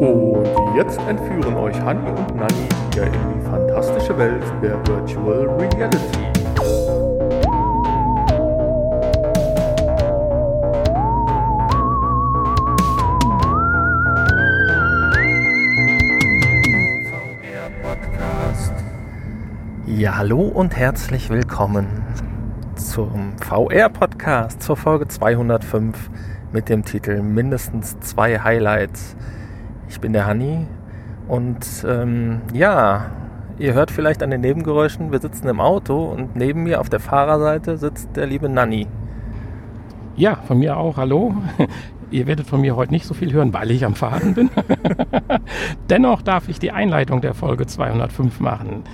Und jetzt entführen euch Hanni und Nanni wieder in die fantastische Welt der Virtual Reality. Ja, hallo und herzlich willkommen zum VR-Podcast zur Folge 205 mit dem Titel Mindestens zwei Highlights. Ich bin der Hanni und ähm, ja, ihr hört vielleicht an den Nebengeräuschen, wir sitzen im Auto und neben mir auf der Fahrerseite sitzt der liebe Nanni. Ja, von mir auch, hallo. Ihr werdet von mir heute nicht so viel hören, weil ich am Fahren bin. Dennoch darf ich die Einleitung der Folge 205 machen.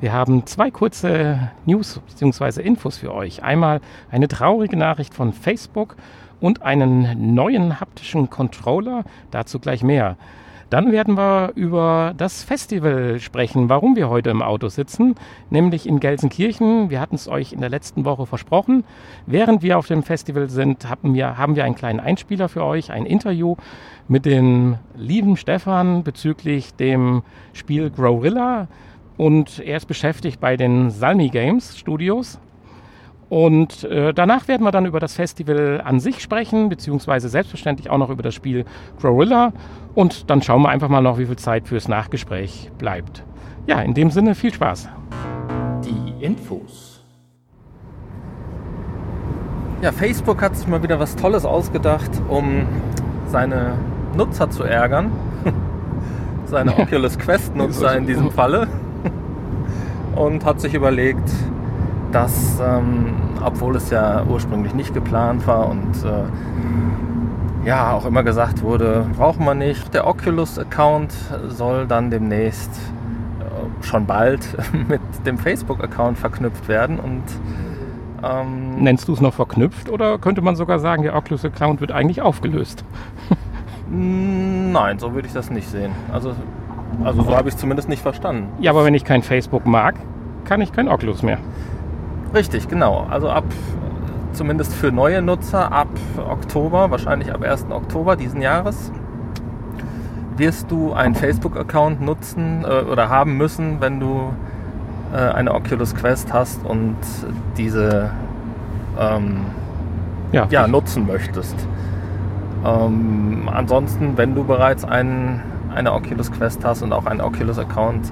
Wir haben zwei kurze News bzw. Infos für euch. Einmal eine traurige Nachricht von Facebook und einen neuen haptischen Controller. Dazu gleich mehr. Dann werden wir über das Festival sprechen, warum wir heute im Auto sitzen, nämlich in Gelsenkirchen. Wir hatten es euch in der letzten Woche versprochen. Während wir auf dem Festival sind, haben wir, haben wir einen kleinen Einspieler für euch, ein Interview mit dem lieben Stefan bezüglich dem Spiel Growrilla. Und er ist beschäftigt bei den Salmi Games Studios. Und äh, danach werden wir dann über das Festival an sich sprechen, beziehungsweise selbstverständlich auch noch über das Spiel Growrilla. Und dann schauen wir einfach mal noch, wie viel Zeit fürs Nachgespräch bleibt. Ja, in dem Sinne viel Spaß. Die Infos. Ja, Facebook hat sich mal wieder was Tolles ausgedacht, um seine Nutzer zu ärgern. seine Oculus Quest-Nutzer in diesem Falle. Und hat sich überlegt, dass, ähm, obwohl es ja ursprünglich nicht geplant war und äh, ja auch immer gesagt wurde, brauchen wir nicht. Der Oculus-Account soll dann demnächst äh, schon bald mit dem Facebook-Account verknüpft werden und ähm, Nennst du es noch verknüpft oder könnte man sogar sagen, der Oculus-Account wird eigentlich aufgelöst? Nein, so würde ich das nicht sehen. Also, also so habe ich es zumindest nicht verstanden. Ja, aber wenn ich kein Facebook mag, kann ich kein Oculus mehr. Richtig, genau. Also ab, zumindest für neue Nutzer, ab Oktober, wahrscheinlich ab 1. Oktober diesen Jahres, wirst du einen Facebook-Account nutzen äh, oder haben müssen, wenn du äh, eine Oculus Quest hast und diese ähm, ja, ja, nutzen möchtest. Ähm, ansonsten, wenn du bereits einen, eine Oculus Quest hast und auch einen Oculus Account,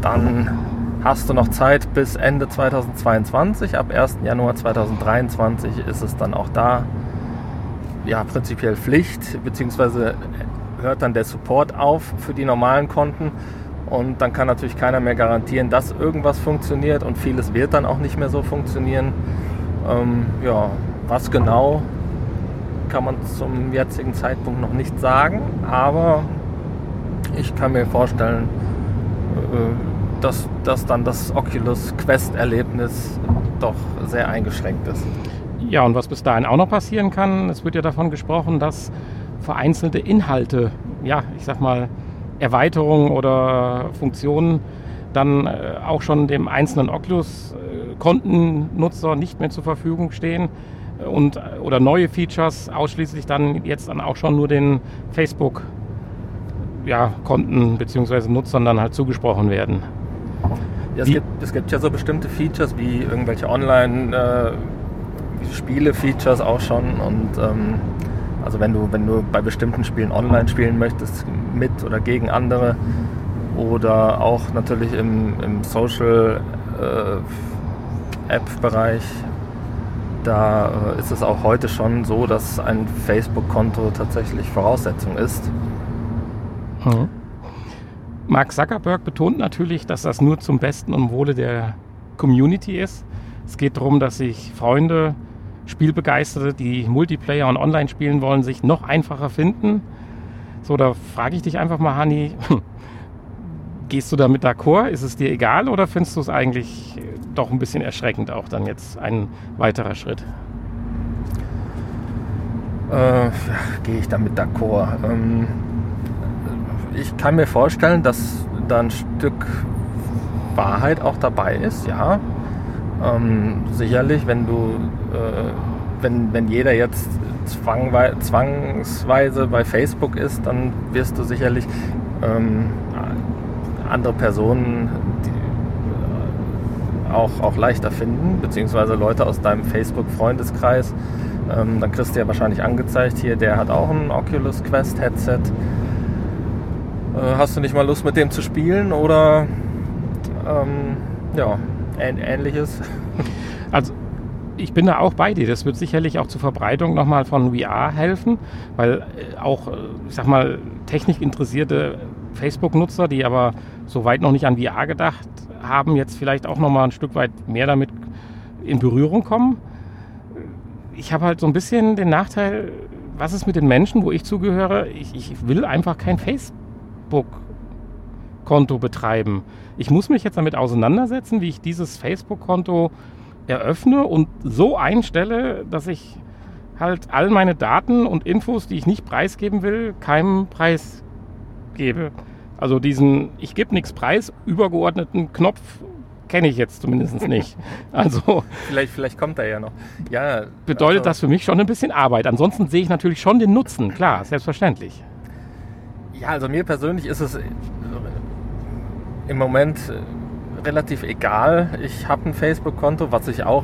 dann hast du noch Zeit bis Ende 2022. Ab 1. Januar 2023 ist es dann auch da ja, prinzipiell Pflicht, beziehungsweise hört dann der Support auf für die normalen Konten. Und dann kann natürlich keiner mehr garantieren, dass irgendwas funktioniert und vieles wird dann auch nicht mehr so funktionieren. Ähm, ja, was genau kann man zum jetzigen Zeitpunkt noch nicht sagen, aber ich kann mir vorstellen, äh, dass, dass dann das Oculus Quest-Erlebnis doch sehr eingeschränkt ist. Ja, und was bis dahin auch noch passieren kann, es wird ja davon gesprochen, dass vereinzelte Inhalte, ja, ich sag mal, Erweiterungen oder Funktionen dann äh, auch schon dem einzelnen Oculus-Kontennutzer nicht mehr zur Verfügung stehen und oder neue Features ausschließlich dann jetzt dann auch schon nur den Facebook ja, Konten bzw. Nutzern dann halt zugesprochen werden. Ja, es, gibt, es gibt ja so bestimmte Features wie irgendwelche Online-Spiele-Features äh, auch schon. Und ähm, also wenn du, wenn du bei bestimmten Spielen online spielen möchtest, mit oder gegen andere oder auch natürlich im, im Social äh, App-Bereich, da äh, ist es auch heute schon so, dass ein Facebook-Konto tatsächlich Voraussetzung ist. Mhm. Mark Zuckerberg betont natürlich, dass das nur zum Besten und Wohle der Community ist. Es geht darum, dass sich Freunde, Spielbegeisterte, die Multiplayer und online spielen wollen, sich noch einfacher finden. So, da frage ich dich einfach mal, Hani, gehst du damit d'accord? Ist es dir egal oder findest du es eigentlich doch ein bisschen erschreckend auch dann jetzt ein weiterer Schritt? Äh, Gehe ich damit d'accord? Ähm ich kann mir vorstellen, dass da ein Stück Wahrheit auch dabei ist, ja. Ähm, sicherlich, wenn du, äh, wenn, wenn jeder jetzt zwangsweise bei Facebook ist, dann wirst du sicherlich ähm, andere Personen die, äh, auch, auch leichter finden, beziehungsweise Leute aus deinem Facebook-Freundeskreis. Ähm, dann kriegst du ja wahrscheinlich angezeigt, hier, der hat auch ein Oculus Quest Headset. Äh, hast du nicht mal Lust mit dem zu spielen oder ähm, ja, ähnliches? Also ich bin da auch bei dir. Das wird sicherlich auch zur Verbreitung nochmal von VR helfen, weil äh, auch, äh, ich sag mal, technikinteressierte Facebook-Nutzer, die aber so weit noch nicht an VR gedacht haben, jetzt vielleicht auch nochmal ein Stück weit mehr damit in Berührung kommen. Ich habe halt so ein bisschen den Nachteil, was ist mit den Menschen, wo ich zugehöre? Ich, ich will einfach kein Facebook-Konto betreiben. Ich muss mich jetzt damit auseinandersetzen, wie ich dieses Facebook-Konto eröffne und so einstelle, dass ich halt all meine Daten und Infos, die ich nicht preisgeben will, keinem Preis gebe. Also diesen Ich gebe nichts preis übergeordneten Knopf kenne ich jetzt zumindest nicht. Also vielleicht, vielleicht kommt er ja noch. Ja, bedeutet also, das für mich schon ein bisschen Arbeit. Ansonsten sehe ich natürlich schon den Nutzen, klar, selbstverständlich. Ja, also mir persönlich ist es im Moment relativ egal. Ich habe ein Facebook-Konto, was ich auch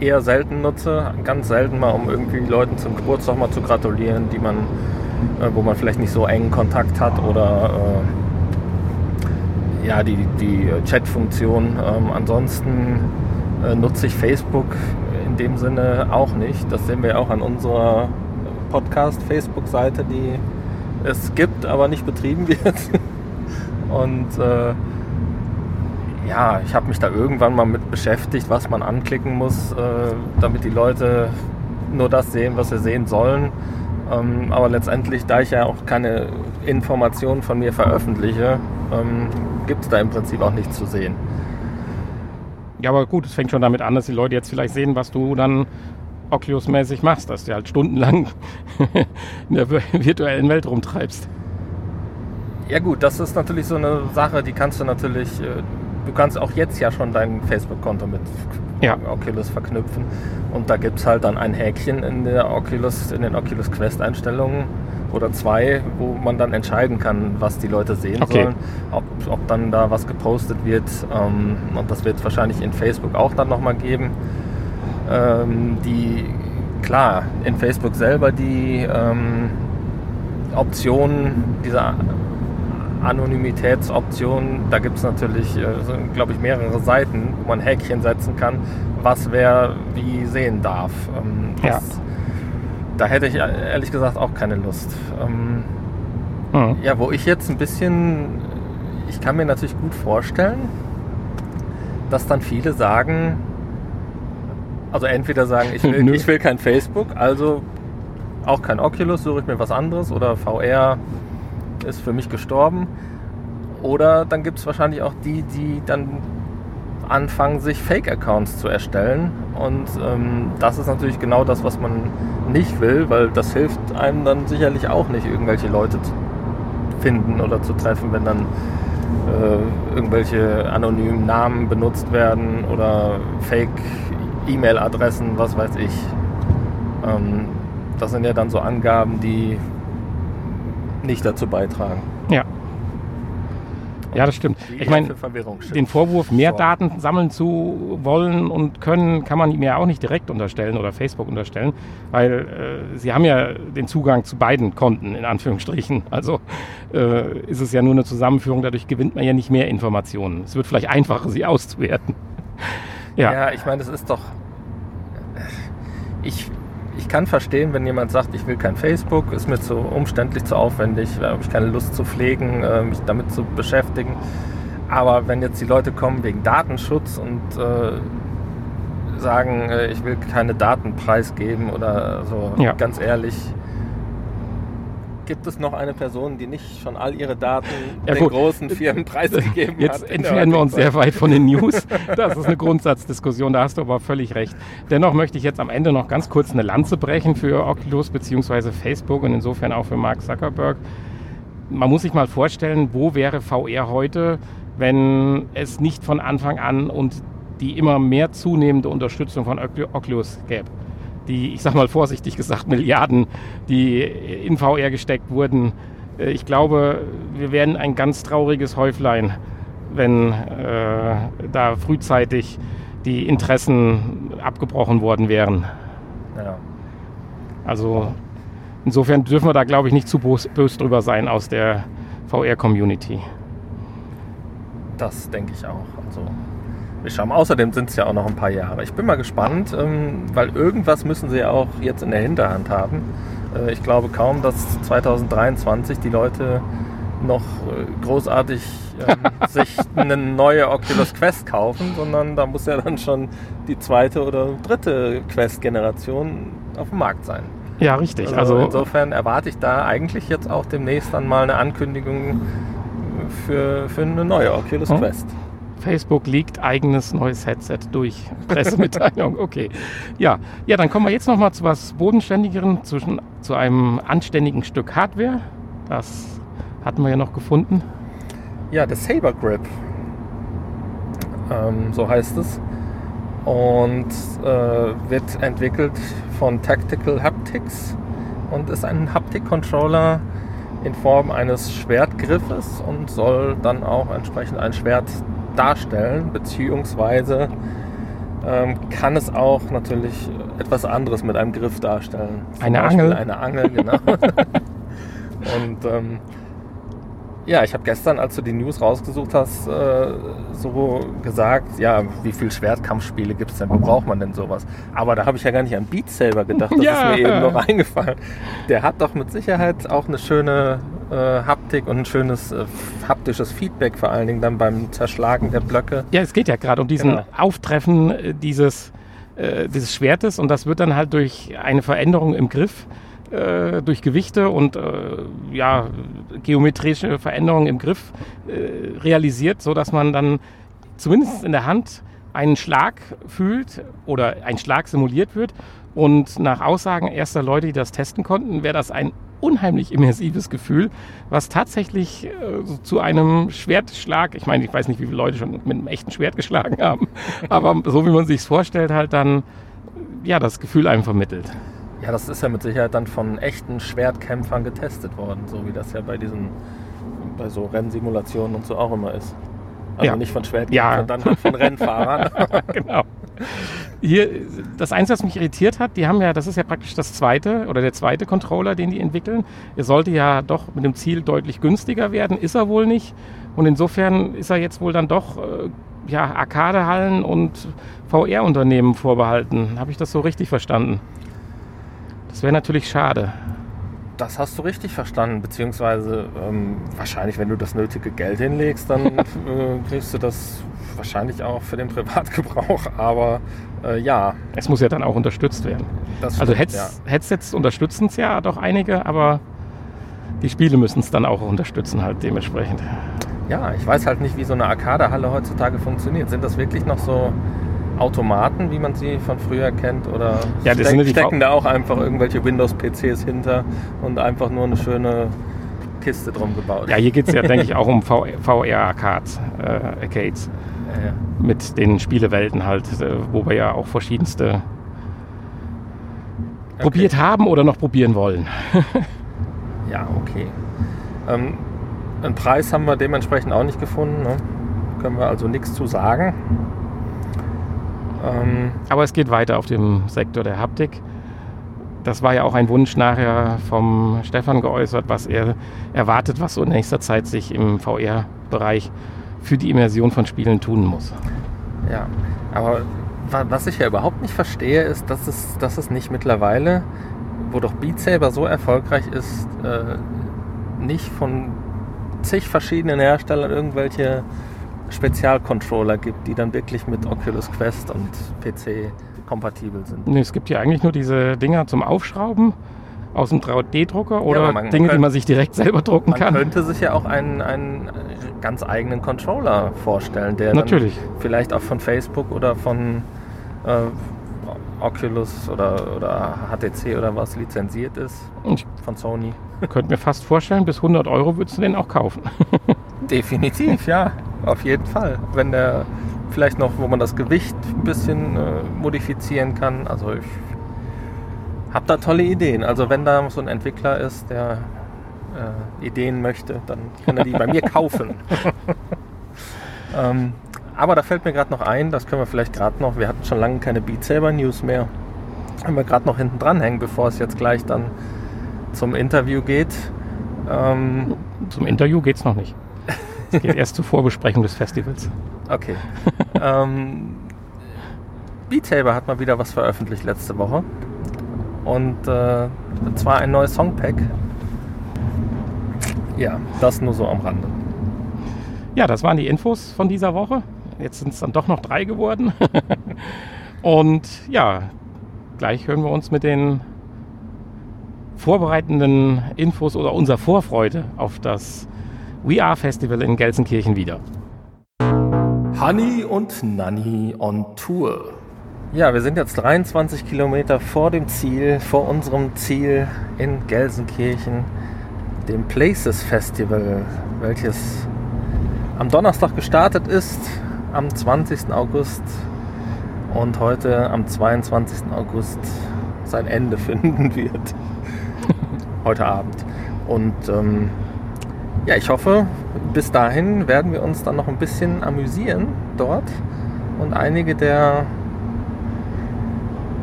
eher selten nutze. Ganz selten mal, um irgendwie Leuten zum Geburtstag mal zu gratulieren, die man, äh, wo man vielleicht nicht so engen Kontakt hat oder äh, ja, die, die Chat-Funktion. Ähm, ansonsten äh, nutze ich Facebook in dem Sinne auch nicht. Das sehen wir auch an unserer Podcast-Facebook-Seite, die es gibt, aber nicht betrieben wird. Und äh, ja, ich habe mich da irgendwann mal mit beschäftigt, was man anklicken muss, äh, damit die Leute nur das sehen, was sie sehen sollen. Ähm, aber letztendlich, da ich ja auch keine Informationen von mir veröffentliche, ähm, gibt es da im Prinzip auch nichts zu sehen. Ja, aber gut, es fängt schon damit an, dass die Leute jetzt vielleicht sehen, was du dann Oculus-mäßig machst, dass du halt stundenlang in der virtuellen Welt rumtreibst. Ja gut, das ist natürlich so eine Sache, die kannst du natürlich äh, du kannst auch jetzt ja schon dein Facebook-Konto mit ja. Oculus verknüpfen. Und da gibt es halt dann ein Häkchen in der Oculus, in den Oculus Quest-Einstellungen oder zwei, wo man dann entscheiden kann, was die Leute sehen okay. sollen, ob, ob dann da was gepostet wird. Ähm, und das wird es wahrscheinlich in Facebook auch dann nochmal geben. Ähm, die, klar, in Facebook selber die ähm, Optionen dieser Anonymitätsoptionen. Da gibt es natürlich, äh, glaube ich, mehrere Seiten, wo man Häkchen setzen kann, was wer wie sehen darf. Ähm, ja. Da hätte ich ehrlich gesagt auch keine Lust. Ähm, mhm. Ja, wo ich jetzt ein bisschen, ich kann mir natürlich gut vorstellen, dass dann viele sagen, also entweder sagen, ich will, ich will kein Facebook, also auch kein Oculus, suche ich mir was anderes oder VR ist für mich gestorben. Oder dann gibt es wahrscheinlich auch die, die dann anfangen, sich Fake-Accounts zu erstellen. Und ähm, das ist natürlich genau das, was man nicht will, weil das hilft einem dann sicherlich auch nicht, irgendwelche Leute zu finden oder zu treffen, wenn dann äh, irgendwelche anonymen Namen benutzt werden oder Fake-E-Mail-Adressen, was weiß ich. Ähm, das sind ja dann so Angaben, die nicht dazu beitragen. Ja. Ja, das stimmt. Ich meine, den Vorwurf, mehr Daten sammeln zu wollen und können, kann man ja auch nicht direkt unterstellen oder Facebook unterstellen, weil äh, sie haben ja den Zugang zu beiden Konten, in Anführungsstrichen. Also äh, ist es ja nur eine Zusammenführung, dadurch gewinnt man ja nicht mehr Informationen. Es wird vielleicht einfacher, sie auszuwerten. Ja. ja, ich meine, es ist doch. Ich ich kann verstehen, wenn jemand sagt, ich will kein Facebook, ist mir zu umständlich, zu aufwendig, habe ich keine Lust zu pflegen, äh, mich damit zu beschäftigen. Aber wenn jetzt die Leute kommen wegen Datenschutz und äh, sagen, äh, ich will keine Daten preisgeben oder so, ja. ganz ehrlich, Gibt es noch eine Person, die nicht schon all ihre Daten ja, den gut. großen Firmen preisgegeben Jetzt hat? Jetzt entfernen wir uns sehr weit von den News. Das ist eine Grundsatzdiskussion, da hast du aber völlig recht. Dennoch möchte ich jetzt am Ende noch ganz kurz eine Lanze brechen für Oculus bzw. Facebook und insofern auch für Mark Zuckerberg. Man muss sich mal vorstellen, wo wäre VR heute, wenn es nicht von Anfang an und die immer mehr zunehmende Unterstützung von Oculus gäbe. Die, ich sag mal vorsichtig gesagt, Milliarden, die in VR gesteckt wurden. Äh, ich glaube, wir werden ein ganz trauriges Häuflein, wenn äh, da frühzeitig die Interessen abgebrochen worden wären. Ja. Also insofern dürfen wir da, glaube ich, nicht zu böse drüber sein aus der VR-Community. Das denke ich auch. Also schauen. Außerdem sind es ja auch noch ein paar Jahre. Ich bin mal gespannt, ähm, weil irgendwas müssen sie ja auch jetzt in der Hinterhand haben. Äh, ich glaube kaum, dass 2023 die Leute noch äh, großartig ähm, sich eine neue Oculus Quest kaufen, sondern da muss ja dann schon die zweite oder dritte Quest-Generation auf dem Markt sein. Ja, richtig. Also, also insofern erwarte ich da eigentlich jetzt auch demnächst dann mal eine Ankündigung für, für eine neue Oculus hm? Quest. Facebook liegt eigenes neues Headset durch. Pressemitteilung, okay. Ja, ja dann kommen wir jetzt nochmal zu was Bodenständigeren, zwischen, zu einem anständigen Stück Hardware. Das hatten wir ja noch gefunden. Ja, der Saber Grip. Ähm, so heißt es. Und äh, wird entwickelt von Tactical Haptics und ist ein Haptik-Controller in Form eines Schwertgriffes und soll dann auch entsprechend ein Schwert darstellen, beziehungsweise ähm, kann es auch natürlich etwas anderes mit einem Griff darstellen. Zum eine Beispiel Angel. Eine Angel, genau. und ähm, ja, ich habe gestern, als du die News rausgesucht hast, äh, so gesagt, ja, wie viele Schwertkampfspiele gibt es denn? Wo braucht man denn sowas? Aber da habe ich ja gar nicht an Beat selber gedacht. Das ja. ist mir eben noch eingefallen. Der hat doch mit Sicherheit auch eine schöne äh, Haptik und ein schönes äh, haptisches Feedback, vor allen Dingen dann beim Zerschlagen der Blöcke. Ja, es geht ja gerade um diesen genau. Auftreffen äh, dieses, äh, dieses Schwertes und das wird dann halt durch eine Veränderung im Griff äh, durch Gewichte und äh, ja, geometrische Veränderungen im Griff realisiert, sodass man dann zumindest in der Hand einen Schlag fühlt oder ein Schlag simuliert wird. Und nach Aussagen erster Leute, die das testen konnten, wäre das ein unheimlich immersives Gefühl, was tatsächlich äh, zu einem Schwertschlag, ich meine, ich weiß nicht, wie viele Leute schon mit einem echten Schwert geschlagen haben, aber so wie man sich es vorstellt, halt dann ja das Gefühl einem vermittelt. Ja, das ist ja mit Sicherheit dann von echten Schwertkämpfern getestet worden, so wie das ja bei diesen, bei so Rennsimulationen und so auch immer ist. Also ja. nicht von Schwertkämpfern, ja. dann halt von Rennfahrern. genau. Hier, das Eins, was mich irritiert hat, die haben ja, das ist ja praktisch das zweite oder der zweite Controller, den die entwickeln. Er sollte ja doch mit dem Ziel deutlich günstiger werden, ist er wohl nicht. Und insofern ist er jetzt wohl dann doch äh, ja, Arcadehallen und VR-Unternehmen vorbehalten. Habe ich das so richtig verstanden? Das wäre natürlich schade. Das hast du richtig verstanden, beziehungsweise ähm, wahrscheinlich, wenn du das nötige Geld hinlegst, dann äh, kriegst du das wahrscheinlich auch für den Privatgebrauch, aber äh, ja. Es muss ja dann auch unterstützt werden. Das also stimmt, Heads, ja. Headsets unterstützen es ja doch einige, aber die Spiele müssen es dann auch unterstützen halt dementsprechend. Ja, ich weiß halt nicht, wie so eine Arcade-Halle heutzutage funktioniert. Sind das wirklich noch so Automaten, wie man sie von früher kennt? Oder ja, steck, sind stecken da auch einfach irgendwelche Windows-PCs hinter und einfach nur eine schöne Kiste drum gebaut? Ja, hier geht es ja, denke ich, auch um VR-Arcades. Äh, Arcades. Ja, ja. Mit den Spielewelten halt, äh, wo wir ja auch verschiedenste okay. probiert haben oder noch probieren wollen. ja, okay. Ähm, einen Preis haben wir dementsprechend auch nicht gefunden. Ne? Können wir also nichts zu sagen. Ähm, Aber es geht weiter auf dem Sektor der Haptik. Das war ja auch ein Wunsch nachher vom Stefan geäußert, was er erwartet, was so in nächster Zeit sich im VR-Bereich für die Immersion von Spielen tun muss. Ja, aber was ich ja überhaupt nicht verstehe, ist, dass es, dass es nicht mittlerweile, wo doch Beat Saber so erfolgreich ist, äh, nicht von zig verschiedenen Herstellern irgendwelche Spezialcontroller gibt, die dann wirklich mit Oculus Quest und PC kompatibel sind. Nee, es gibt ja eigentlich nur diese Dinger zum Aufschrauben aus dem 3D-Drucker oder ja, Dinge, könnte, die man sich direkt selber drucken man kann. Man könnte sich ja auch einen, einen ganz eigenen Controller vorstellen, der Natürlich. vielleicht auch von Facebook oder von äh, Oculus oder, oder HTC oder was lizenziert ist ich von Sony. Könnte mir fast vorstellen, bis 100 Euro würdest du den auch kaufen. Definitiv, ja, auf jeden Fall. Wenn der vielleicht noch, wo man das Gewicht ein bisschen äh, modifizieren kann. Also ich hab da tolle Ideen. Also wenn da so ein Entwickler ist, der äh, Ideen möchte, dann kann er die bei mir kaufen. ähm, aber da fällt mir gerade noch ein, das können wir vielleicht gerade noch, wir hatten schon lange keine Beat Saber News mehr, wenn wir gerade noch hinten dran hängen, bevor es jetzt gleich dann zum Interview geht. Ähm, zum Interview geht es noch nicht. Es geht erst zur Vorbesprechung des Festivals. Okay. ähm, Beat Saber hat mal wieder was veröffentlicht letzte Woche. Und äh, zwar ein neues Songpack. Ja, das nur so am Rande. Ja, das waren die Infos von dieser Woche. Jetzt sind es dann doch noch drei geworden. Und ja, gleich hören wir uns mit den vorbereitenden Infos oder unserer Vorfreude auf das We Are Festival in Gelsenkirchen wieder. Honey und Nanny on Tour. Ja, wir sind jetzt 23 Kilometer vor dem Ziel, vor unserem Ziel in Gelsenkirchen, dem Places Festival, welches am Donnerstag gestartet ist, am 20. August und heute am 22. August sein Ende finden wird. heute Abend. Und ähm, ja, ich hoffe, bis dahin werden wir uns dann noch ein bisschen amüsieren dort und einige der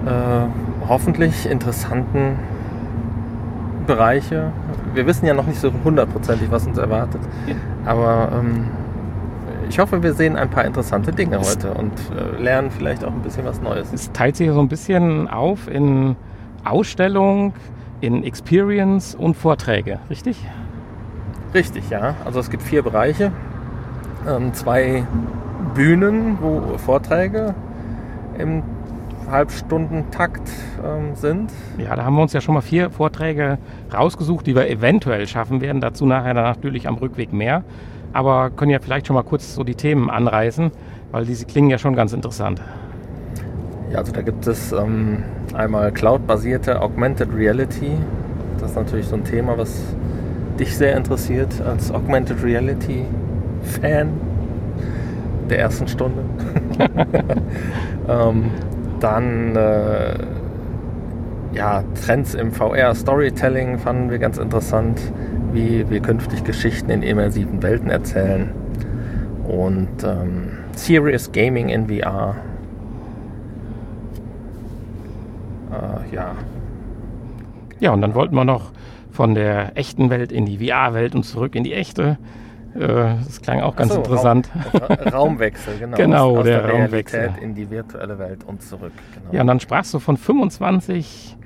äh, hoffentlich interessanten Bereiche. Wir wissen ja noch nicht so hundertprozentig, was uns erwartet. Aber ähm, ich hoffe, wir sehen ein paar interessante Dinge heute und äh, lernen vielleicht auch ein bisschen was Neues. Es teilt sich so ein bisschen auf in Ausstellung, in Experience und Vorträge, richtig? Richtig, ja. Also es gibt vier Bereiche, ähm, zwei Bühnen, wo Vorträge im Halbstundentakt ähm, sind. Ja, da haben wir uns ja schon mal vier Vorträge rausgesucht, die wir eventuell schaffen werden. Dazu nachher natürlich am Rückweg mehr. Aber können ja vielleicht schon mal kurz so die Themen anreißen, weil diese klingen ja schon ganz interessant. Ja, also da gibt es ähm, einmal Cloud-basierte Augmented Reality. Das ist natürlich so ein Thema, was dich sehr interessiert als Augmented Reality Fan der ersten Stunde. ähm, dann äh, ja, Trends im VR Storytelling fanden wir ganz interessant, wie wir künftig Geschichten in immersiven Welten erzählen. Und ähm, Serious Gaming in VR. Äh, ja. Ja, und dann wollten wir noch von der echten Welt in die VR-Welt und zurück in die echte. Äh, das klang auch ganz so, interessant. Raum, Raumwechsel, genau. genau, aus, aus der, der Raumwechsel. in die virtuelle Welt und zurück. Genau. Ja, und dann sprachst du von 25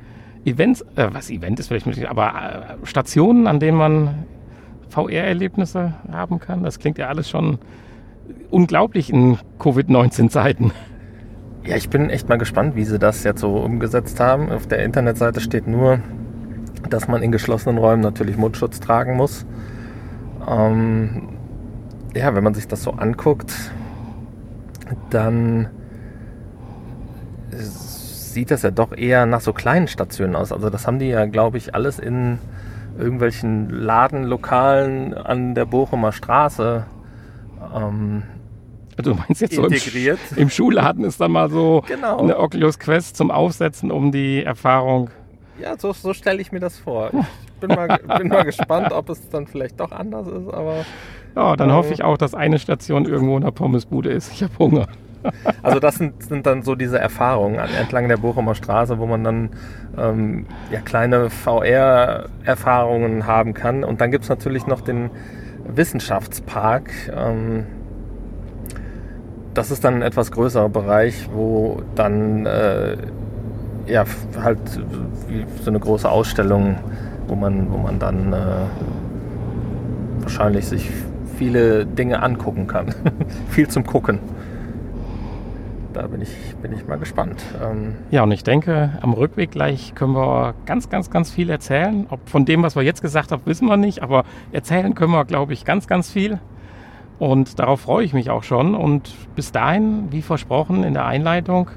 Events, äh, was Event ist vielleicht nicht, aber äh, Stationen, an denen man VR-Erlebnisse haben kann. Das klingt ja alles schon unglaublich in Covid-19-Zeiten. Ja, ich bin echt mal gespannt, wie sie das jetzt so umgesetzt haben. Auf der Internetseite steht nur, dass man in geschlossenen Räumen natürlich Mundschutz tragen muss. Ähm, ja, wenn man sich das so anguckt, dann sieht das ja doch eher nach so kleinen Stationen aus. Also das haben die ja, glaube ich, alles in irgendwelchen Ladenlokalen an der Bochumer Straße ähm, also du meinst jetzt integriert. so im, im, Schulladen ist dann mal so genau. eine Oculus Quest zum Aufsetzen, um die Erfahrung. Ja, so, so stelle ich mir das vor. Ich bin mal, bin mal gespannt, ob es dann vielleicht doch anders ist, aber. Ja, dann äh, hoffe ich auch, dass eine Station irgendwo in der Pommesbude ist. Ich habe Hunger. Also das sind, sind, dann so diese Erfahrungen entlang der Bochumer Straße, wo man dann ähm, ja, kleine VR-Erfahrungen haben kann. Und dann gibt es natürlich noch den Wissenschaftspark. Ähm, das ist dann ein etwas größerer Bereich, wo dann äh, ja halt so eine große Ausstellung, wo man, wo man dann äh, wahrscheinlich sich viele Dinge angucken kann. Viel zum Gucken da bin ich, bin ich mal gespannt. Ähm ja, und ich denke, am Rückweg gleich können wir ganz, ganz, ganz viel erzählen. Ob von dem, was wir jetzt gesagt haben, wissen wir nicht, aber erzählen können wir, glaube ich, ganz, ganz viel. Und darauf freue ich mich auch schon. Und bis dahin, wie versprochen in der Einleitung,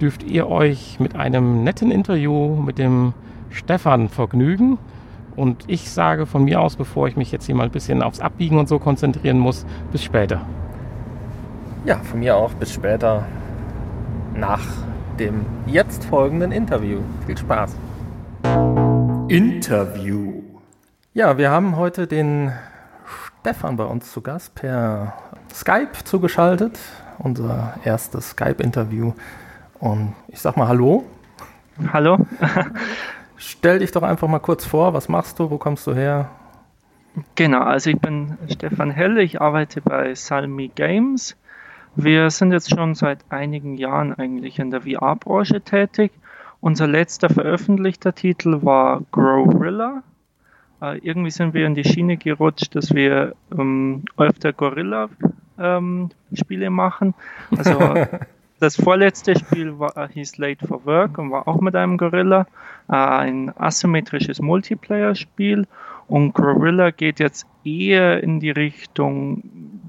dürft ihr euch mit einem netten Interview mit dem Stefan vergnügen. Und ich sage von mir aus, bevor ich mich jetzt hier mal ein bisschen aufs Abbiegen und so konzentrieren muss, bis später. Ja, von mir auch. Bis später nach dem jetzt folgenden Interview. Viel Spaß. Interview. Ja, wir haben heute den Stefan bei uns zu Gast per Skype zugeschaltet. Unser erstes Skype-Interview. Und ich sag mal Hallo. Hallo. Stell dich doch einfach mal kurz vor. Was machst du? Wo kommst du her? Genau, also ich bin Stefan Helle. Ich arbeite bei Salmi Games. Wir sind jetzt schon seit einigen Jahren eigentlich in der VR-Branche tätig. Unser letzter veröffentlichter Titel war Growrilla. Äh, irgendwie sind wir in die Schiene gerutscht, dass wir ähm, öfter Gorilla-Spiele ähm, machen. Also das vorletzte Spiel war, äh, hieß Late for Work und war auch mit einem Gorilla. Äh, ein asymmetrisches Multiplayer-Spiel. Und Gorilla geht jetzt eher in die Richtung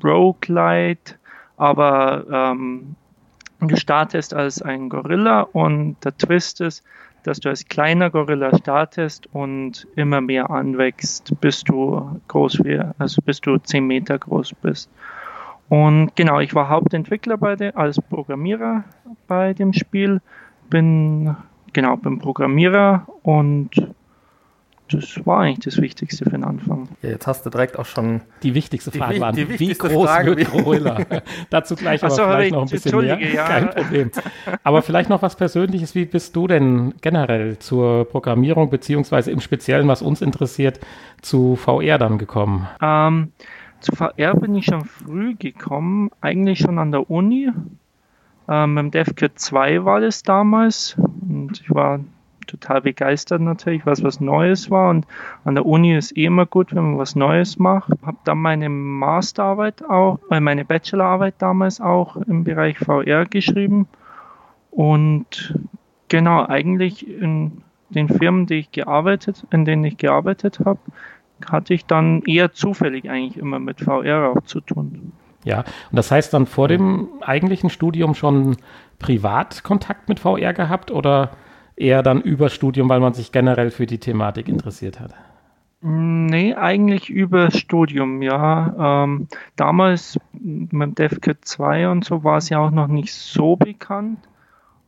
Roguelite, aber ähm, gestartet als ein Gorilla und der Twist ist, dass du als kleiner Gorilla startest und immer mehr anwächst, bis du groß wirst, also bis du 10 Meter groß bist. Und genau, ich war Hauptentwickler bei der, als Programmierer bei dem Spiel, bin genau, bin Programmierer und das war eigentlich das Wichtigste für den Anfang. Ja, jetzt hast du direkt auch schon die wichtigste Frage die, war, die wie groß Frage, wird Corolla? Dazu gleich aber so, vielleicht noch ein bisschen mehr. Ja. Kein Problem. Aber vielleicht noch was Persönliches. Wie bist du denn generell zur Programmierung beziehungsweise im Speziellen, was uns interessiert, zu VR dann gekommen? Ähm, zu VR bin ich schon früh gekommen, eigentlich schon an der Uni. Ähm, Im DevKit 2 war das damals und ich war total begeistert natürlich, was was Neues war. Und an der Uni ist eh immer gut, wenn man was Neues macht. Habe dann meine Masterarbeit auch, äh, meine Bachelorarbeit damals auch im Bereich VR geschrieben. Und genau, eigentlich in den Firmen, die ich gearbeitet, in denen ich gearbeitet habe, hatte ich dann eher zufällig eigentlich immer mit VR auch zu tun. Ja, und das heißt dann vor dem eigentlichen Studium schon Privatkontakt mit VR gehabt oder eher dann über Studium, weil man sich generell für die Thematik interessiert hat? Nee, eigentlich über Studium, ja. Ähm, damals mit DevKit 2 und so war es ja auch noch nicht so bekannt.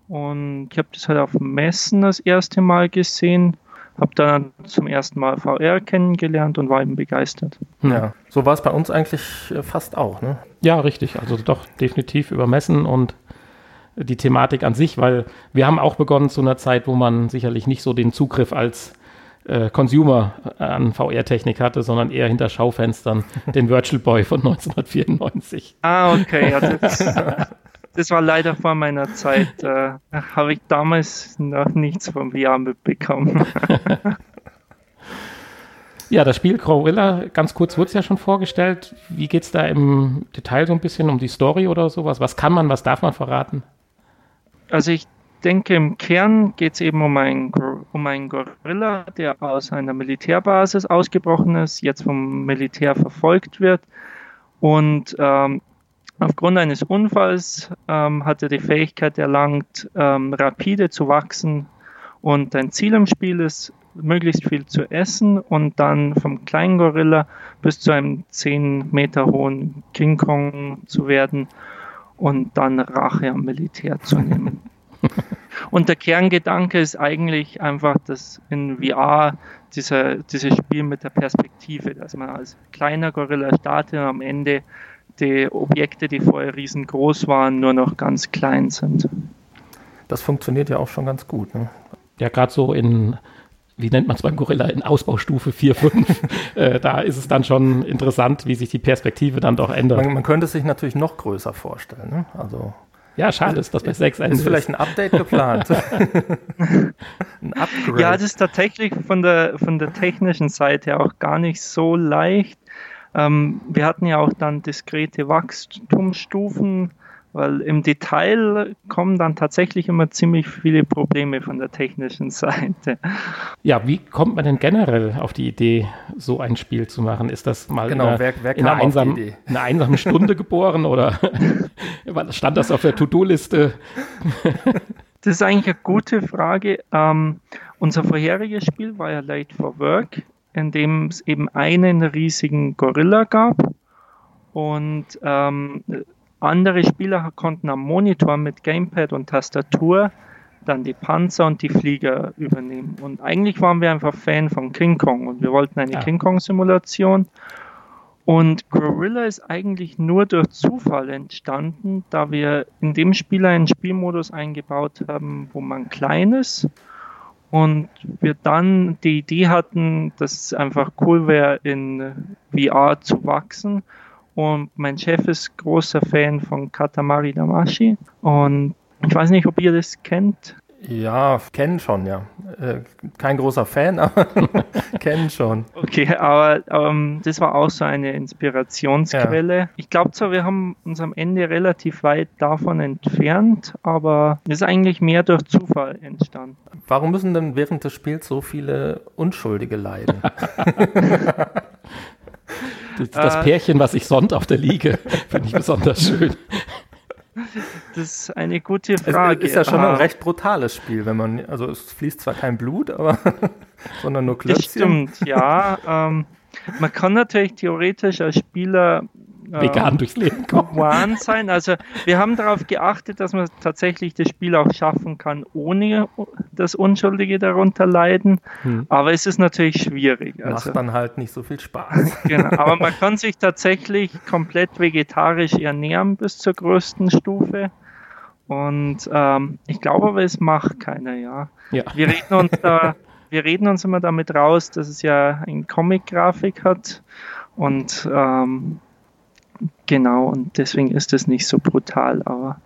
Und ich habe das halt auf Messen das erste Mal gesehen, habe dann zum ersten Mal VR kennengelernt und war eben begeistert. Ja, so war es bei uns eigentlich äh, fast auch, ne? Ja, richtig. Also doch definitiv über Messen und die Thematik an sich, weil wir haben auch begonnen zu einer Zeit, wo man sicherlich nicht so den Zugriff als äh, Consumer an VR-Technik hatte, sondern eher hinter Schaufenstern den Virtual Boy von 1994. Ah, okay. Ja, das, das war leider vor meiner Zeit. Äh, Habe ich damals noch nichts vom VR mitbekommen. Ja, das Spiel Crowilla, ganz kurz wurde es ja schon vorgestellt. Wie geht es da im Detail so ein bisschen um die Story oder sowas? Was kann man, was darf man verraten? Also ich denke, im Kern geht es eben um einen, um einen Gorilla, der aus einer Militärbasis ausgebrochen ist, jetzt vom Militär verfolgt wird und ähm, aufgrund eines Unfalls ähm, hat er die Fähigkeit erlangt, ähm, rapide zu wachsen und ein Ziel im Spiel ist, möglichst viel zu essen und dann vom kleinen Gorilla bis zu einem 10 Meter hohen King Kong zu werden und dann Rache am Militär zu nehmen. und der Kerngedanke ist eigentlich einfach, dass in VR dieser, dieses Spiel mit der Perspektive, dass man als kleiner Gorilla startet und am Ende die Objekte, die vorher riesengroß waren, nur noch ganz klein sind. Das funktioniert ja auch schon ganz gut. Ne? Ja, gerade so in wie nennt man es beim Gorilla, in Ausbaustufe 4, 5. äh, da ist es dann schon interessant, wie sich die Perspektive dann doch ändert. Man, man könnte sich natürlich noch größer vorstellen. Ne? Also ja, schade ist, dass bei 6 Ende ist. vielleicht ein Update geplant. ein Upgrade. Ja, das ist tatsächlich von der, von der technischen Seite auch gar nicht so leicht. Ähm, wir hatten ja auch dann diskrete Wachstumsstufen weil im Detail kommen dann tatsächlich immer ziemlich viele Probleme von der technischen Seite. Ja, wie kommt man denn generell auf die Idee, so ein Spiel zu machen? Ist das mal genau, in, einer, wer, wer in, einer, einsam, in einer einsamen Stunde geboren oder stand das auf der To-Do-Liste? das ist eigentlich eine gute Frage. Ähm, unser vorheriges Spiel war ja Late for Work, in dem es eben einen riesigen Gorilla gab. Und ähm, andere Spieler konnten am Monitor mit Gamepad und Tastatur dann die Panzer und die Flieger übernehmen. Und eigentlich waren wir einfach Fan von King Kong und wir wollten eine ja. King Kong-Simulation. Und Gorilla ist eigentlich nur durch Zufall entstanden, da wir in dem Spiel einen Spielmodus eingebaut haben, wo man klein ist und wir dann die Idee hatten, dass es einfach cool wäre, in VR zu wachsen. Und mein Chef ist großer Fan von Katamari Damashi und ich weiß nicht, ob ihr das kennt. Ja, kennen schon, ja. Äh, kein großer Fan, aber kennen schon. Okay, aber ähm, das war auch so eine Inspirationsquelle. Ja. Ich glaube zwar, wir haben uns am Ende relativ weit davon entfernt, aber es ist eigentlich mehr durch Zufall entstanden. Warum müssen denn während des Spiels so viele Unschuldige leiden? das, äh, Pärchen, was ich sonnt auf der Liege, finde ich besonders schön. Das ist eine gute Frage. Es ist ja schon ein recht brutales Spiel, wenn man, also es fließt zwar kein Blut, aber sondern nur Klötzchen. Das stimmt, ja. Ähm, man kann natürlich theoretisch als Spieler vegan durchs Leben kommen. sein. Also wir haben darauf geachtet, dass man tatsächlich das Spiel auch schaffen kann, ohne dass Unschuldige darunter leiden. Hm. Aber es ist natürlich schwierig. Also, Macht dann halt nicht so viel Spaß. genau, aber man kann sich tatsächlich komplett vegetarisch ernähren bis zur größten Stufe. Und ähm, ich glaube aber, es macht keiner, ja. ja. Wir reden uns da, wir reden uns immer damit raus, dass es ja eine Comic-Grafik hat. Und ähm, Genau, und deswegen ist es nicht so brutal, aber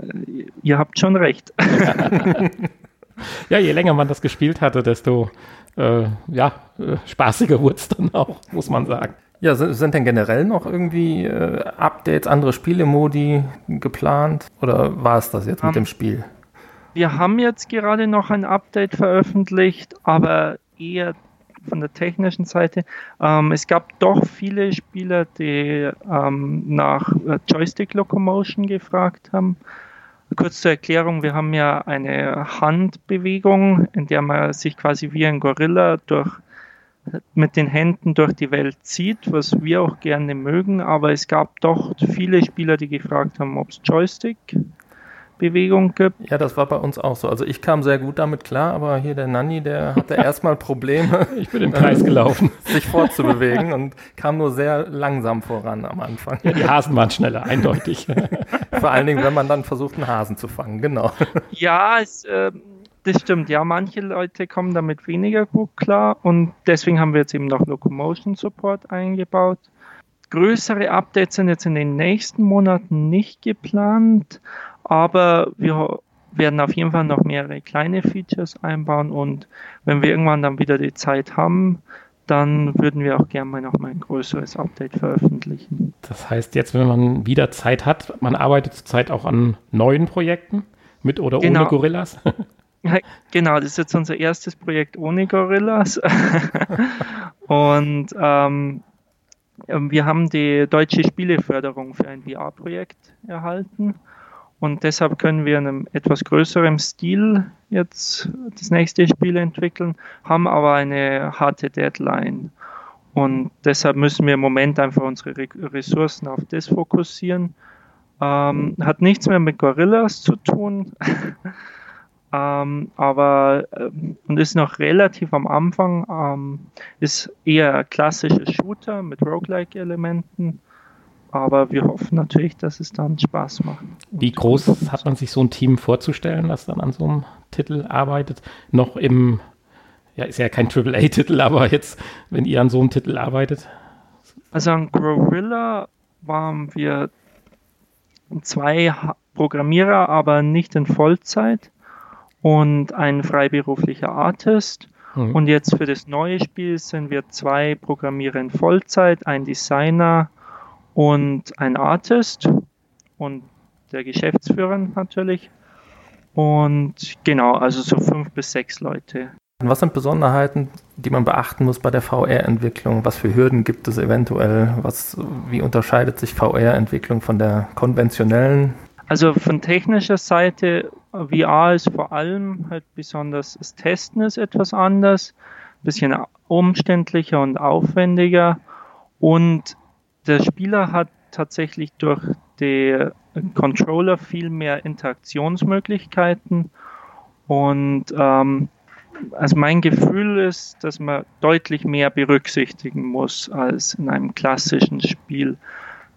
äh, ihr habt schon recht. ja, je länger man das gespielt hatte, desto äh, ja, äh, spaßiger wurde es dann auch, muss man sagen. Ja, sind denn generell noch irgendwie äh, Updates, andere Spielemodi geplant oder war es das jetzt um, mit dem Spiel? Wir haben jetzt gerade noch ein Update veröffentlicht, aber eher von der technischen Seite. Ähm, es gab doch viele Spieler, die ähm, nach äh, Joystick Locomotion gefragt haben. Kurz zur Erklärung, wir haben ja eine Handbewegung, in der man sich quasi wie ein Gorilla durch, mit den Händen durch die Welt zieht, was wir auch gerne mögen, aber es gab doch viele Spieler, die gefragt haben, ob es Joystick Bewegung gibt. Ja, das war bei uns auch so. Also ich kam sehr gut damit klar, aber hier der Nanni, der hatte erstmal Probleme. ich bin im Kreis gelaufen. sich fortzubewegen und kam nur sehr langsam voran am Anfang. Ja, die Hasen waren schneller, eindeutig. Vor allen Dingen, wenn man dann versucht, einen Hasen zu fangen, genau. Ja, es, äh, das stimmt. Ja, manche Leute kommen damit weniger gut klar und deswegen haben wir jetzt eben noch Locomotion Support eingebaut. Größere Updates sind jetzt in den nächsten Monaten nicht geplant, aber wir werden auf jeden Fall noch mehrere kleine Features einbauen und wenn wir irgendwann dann wieder die Zeit haben, dann würden wir auch gerne mal noch mal ein größeres Update veröffentlichen. Das heißt, jetzt, wenn man wieder Zeit hat, man arbeitet zurzeit auch an neuen Projekten mit oder genau. ohne Gorillas? genau, das ist jetzt unser erstes Projekt ohne Gorillas. und ähm, wir haben die deutsche Spieleförderung für ein VR-Projekt erhalten. Und deshalb können wir in einem etwas größeren Stil jetzt das nächste Spiel entwickeln, haben aber eine harte Deadline. Und deshalb müssen wir im Moment einfach unsere Ressourcen auf das fokussieren. Ähm, hat nichts mehr mit Gorillas zu tun, ähm, aber äh, und ist noch relativ am Anfang. Ähm, ist eher ein klassischer Shooter mit Roguelike-Elementen aber wir hoffen natürlich, dass es dann Spaß macht. Wie groß hat man sich so ein Team vorzustellen, das dann an so einem Titel arbeitet? Noch im, ja, ist ja kein AAA-Titel, aber jetzt, wenn ihr an so einem Titel arbeitet? Also an Gorilla waren wir zwei Programmierer, aber nicht in Vollzeit und ein freiberuflicher Artist. Mhm. Und jetzt für das neue Spiel sind wir zwei Programmierer in Vollzeit, ein Designer und ein Artist und der Geschäftsführer natürlich. Und genau, also so fünf bis sechs Leute. Was sind Besonderheiten, die man beachten muss bei der VR-Entwicklung? Was für Hürden gibt es eventuell? Was, wie unterscheidet sich VR-Entwicklung von der konventionellen? Also von technischer Seite, VR ist vor allem halt besonders, das Testen ist etwas anders, ein bisschen umständlicher und aufwendiger und der Spieler hat tatsächlich durch die Controller viel mehr Interaktionsmöglichkeiten Und ähm, also mein Gefühl ist, dass man deutlich mehr berücksichtigen muss als in einem klassischen Spiel,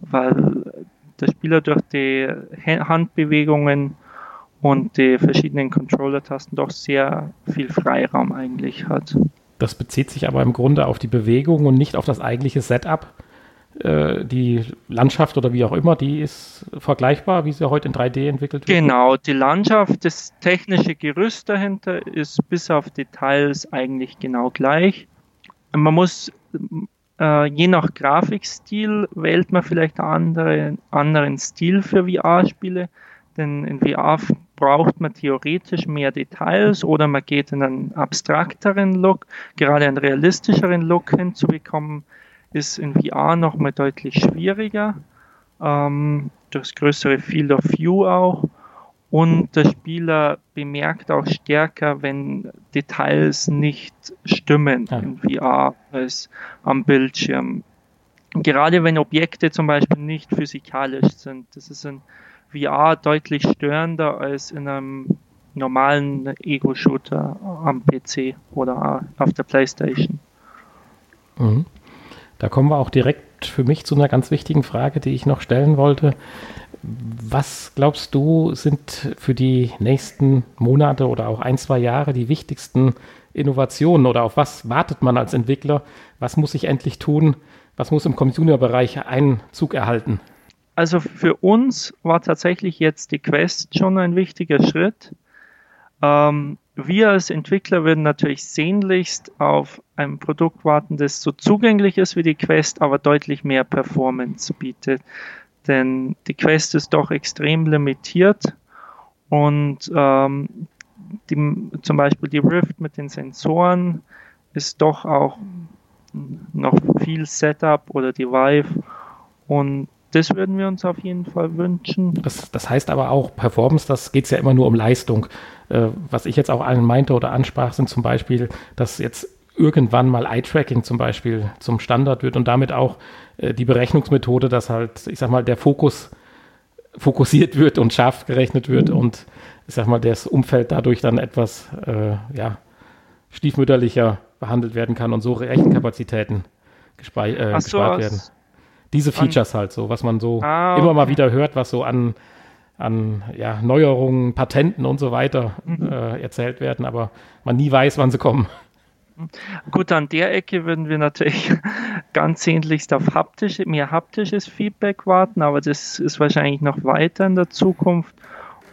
weil der Spieler durch die Handbewegungen und die verschiedenen Controller-Tasten doch sehr viel Freiraum eigentlich hat. Das bezieht sich aber im Grunde auf die Bewegung und nicht auf das eigentliche Setup. Äh, die Landschaft oder wie auch immer, die ist vergleichbar, wie sie heute in 3D entwickelt wird? Genau, die Landschaft, das technische Gerüst dahinter ist bis auf Details eigentlich genau gleich. Man muss, äh, je nach Grafikstil, wählt man vielleicht einen andere, anderen Stil für VR-Spiele, denn in VR braucht man theoretisch mehr Details oder man geht in einen abstrakteren Look, gerade einen realistischeren Look hinzubekommen ist in VR nochmal deutlich schwieriger. Ähm, das größere Field of View auch. Und der Spieler bemerkt auch stärker, wenn Details nicht stimmen ja. in VR als am Bildschirm. Gerade wenn Objekte zum Beispiel nicht physikalisch sind. Das ist in VR deutlich störender als in einem normalen Ego-Shooter am PC oder auf der PlayStation. Mhm. Da kommen wir auch direkt für mich zu einer ganz wichtigen Frage, die ich noch stellen wollte. Was glaubst du, sind für die nächsten Monate oder auch ein, zwei Jahre die wichtigsten Innovationen oder auf was wartet man als Entwickler? Was muss ich endlich tun? Was muss im Consumer-Bereich Einzug erhalten? Also für uns war tatsächlich jetzt die Quest schon ein wichtiger Schritt. Ähm, wir als Entwickler würden natürlich sehnlichst auf ein Produkt warten, das so zugänglich ist wie die Quest, aber deutlich mehr Performance bietet. Denn die Quest ist doch extrem limitiert und ähm, die, zum Beispiel die Rift mit den Sensoren ist doch auch noch viel Setup oder die Vive und das würden wir uns auf jeden Fall wünschen. Das, das heißt aber auch, Performance, das geht es ja immer nur um Leistung. Äh, was ich jetzt auch allen meinte oder ansprach, sind zum Beispiel, dass jetzt irgendwann mal Eye-Tracking zum Beispiel zum Standard wird und damit auch äh, die Berechnungsmethode, dass halt, ich sag mal, der Fokus fokussiert wird und scharf gerechnet wird und ich sag mal, das Umfeld dadurch dann etwas äh, ja, stiefmütterlicher behandelt werden kann und so Rechenkapazitäten äh, gespart werden diese Features halt so, was man so ah, okay. immer mal wieder hört, was so an, an ja, Neuerungen, Patenten und so weiter mhm. äh, erzählt werden, aber man nie weiß, wann sie kommen. Gut, an der Ecke würden wir natürlich ganz sehnlichst auf haptische, mehr haptisches Feedback warten, aber das ist wahrscheinlich noch weiter in der Zukunft.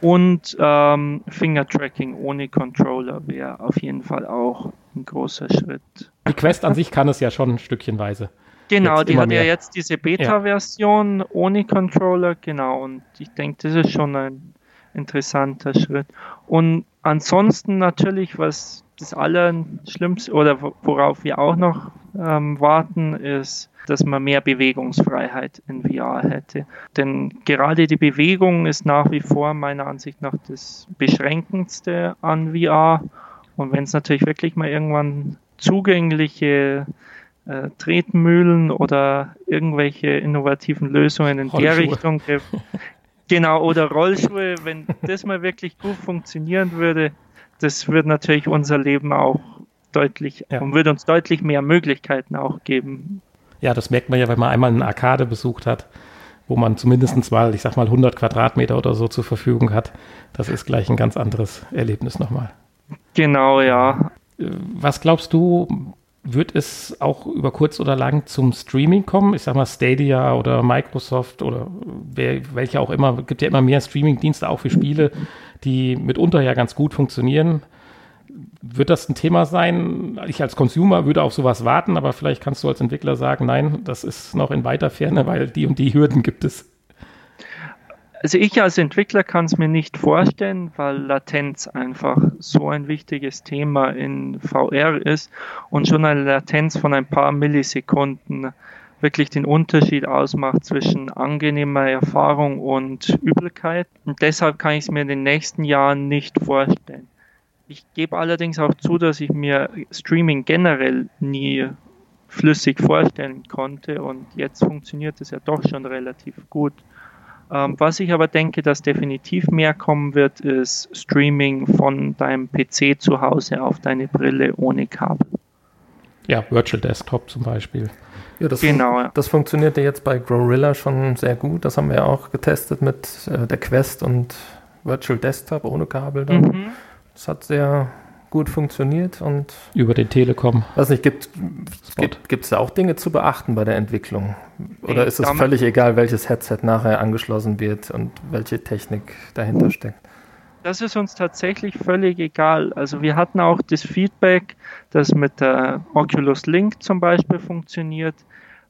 Und ähm, Finger-Tracking ohne Controller wäre auf jeden Fall auch ein großer Schritt. Die Quest an sich kann es ja schon stückchenweise. Genau, die hat mehr. ja jetzt diese Beta-Version ja. ohne Controller, genau. Und ich denke, das ist schon ein interessanter Schritt. Und ansonsten natürlich, was das Allerschlimmste oder worauf wir auch noch ähm, warten, ist, dass man mehr Bewegungsfreiheit in VR hätte. Denn gerade die Bewegung ist nach wie vor meiner Ansicht nach das Beschränkendste an VR. Und wenn es natürlich wirklich mal irgendwann zugängliche äh, Tretmühlen oder irgendwelche innovativen Lösungen in der Richtung. Genau, oder Rollschuhe, wenn das mal wirklich gut funktionieren würde, das würde natürlich unser Leben auch deutlich ja. und würde uns deutlich mehr Möglichkeiten auch geben. Ja, das merkt man ja, wenn man einmal eine Arkade besucht hat, wo man zumindest mal, ich sag mal, 100 Quadratmeter oder so zur Verfügung hat. Das ist gleich ein ganz anderes Erlebnis nochmal. Genau, ja. Äh, was glaubst du, wird es auch über kurz oder lang zum Streaming kommen? Ich sag mal Stadia oder Microsoft oder wer, welche auch immer. Es gibt ja immer mehr Streaming-Dienste auch für Spiele, die mitunter ja ganz gut funktionieren. Wird das ein Thema sein? Ich als Consumer würde auf sowas warten, aber vielleicht kannst du als Entwickler sagen, nein, das ist noch in weiter Ferne, weil die und die Hürden gibt es. Also ich als Entwickler kann es mir nicht vorstellen, weil Latenz einfach so ein wichtiges Thema in VR ist und schon eine Latenz von ein paar Millisekunden wirklich den Unterschied ausmacht zwischen angenehmer Erfahrung und Übelkeit. Und deshalb kann ich es mir in den nächsten Jahren nicht vorstellen. Ich gebe allerdings auch zu, dass ich mir Streaming generell nie flüssig vorstellen konnte und jetzt funktioniert es ja doch schon relativ gut. Ähm, was ich aber denke, dass definitiv mehr kommen wird, ist Streaming von deinem PC zu Hause auf deine Brille ohne Kabel. Ja, Virtual Desktop zum Beispiel. Ja, das, genau, fun ja. das funktioniert ja jetzt bei Growrilla schon sehr gut. Das haben wir ja auch getestet mit äh, der Quest und Virtual Desktop ohne Kabel. Dann. Mhm. Das hat sehr gut funktioniert und über den Telekom. Was nicht gibt, gibt es da auch Dinge zu beachten bei der Entwicklung? Oder ist es völlig egal, welches Headset nachher angeschlossen wird und welche Technik dahinter steckt? Das ist uns tatsächlich völlig egal. Also wir hatten auch das Feedback, das mit der Oculus Link zum Beispiel funktioniert,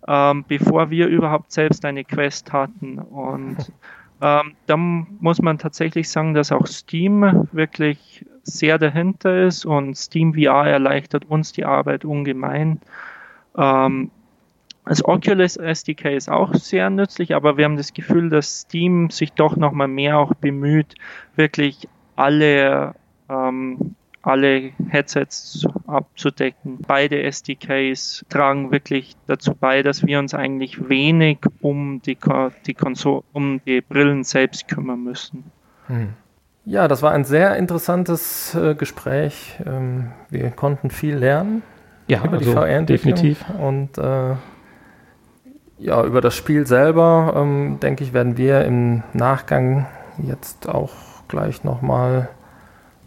ähm, bevor wir überhaupt selbst eine Quest hatten. Und ähm, da muss man tatsächlich sagen, dass auch Steam wirklich sehr dahinter ist und Steam VR erleichtert uns die Arbeit ungemein. Ähm, das Oculus SDK ist auch sehr nützlich, aber wir haben das Gefühl, dass Steam sich doch nochmal mehr auch bemüht, wirklich alle, ähm, alle Headsets abzudecken. Beide SDKs tragen wirklich dazu bei, dass wir uns eigentlich wenig um die, die Konsole, um die Brillen selbst kümmern müssen. Hm. Ja, das war ein sehr interessantes äh, Gespräch. Ähm, wir konnten viel lernen ja, über also die VR-Entwicklung. Definitiv. Und äh, ja, über das Spiel selber, ähm, denke ich, werden wir im Nachgang jetzt auch gleich nochmal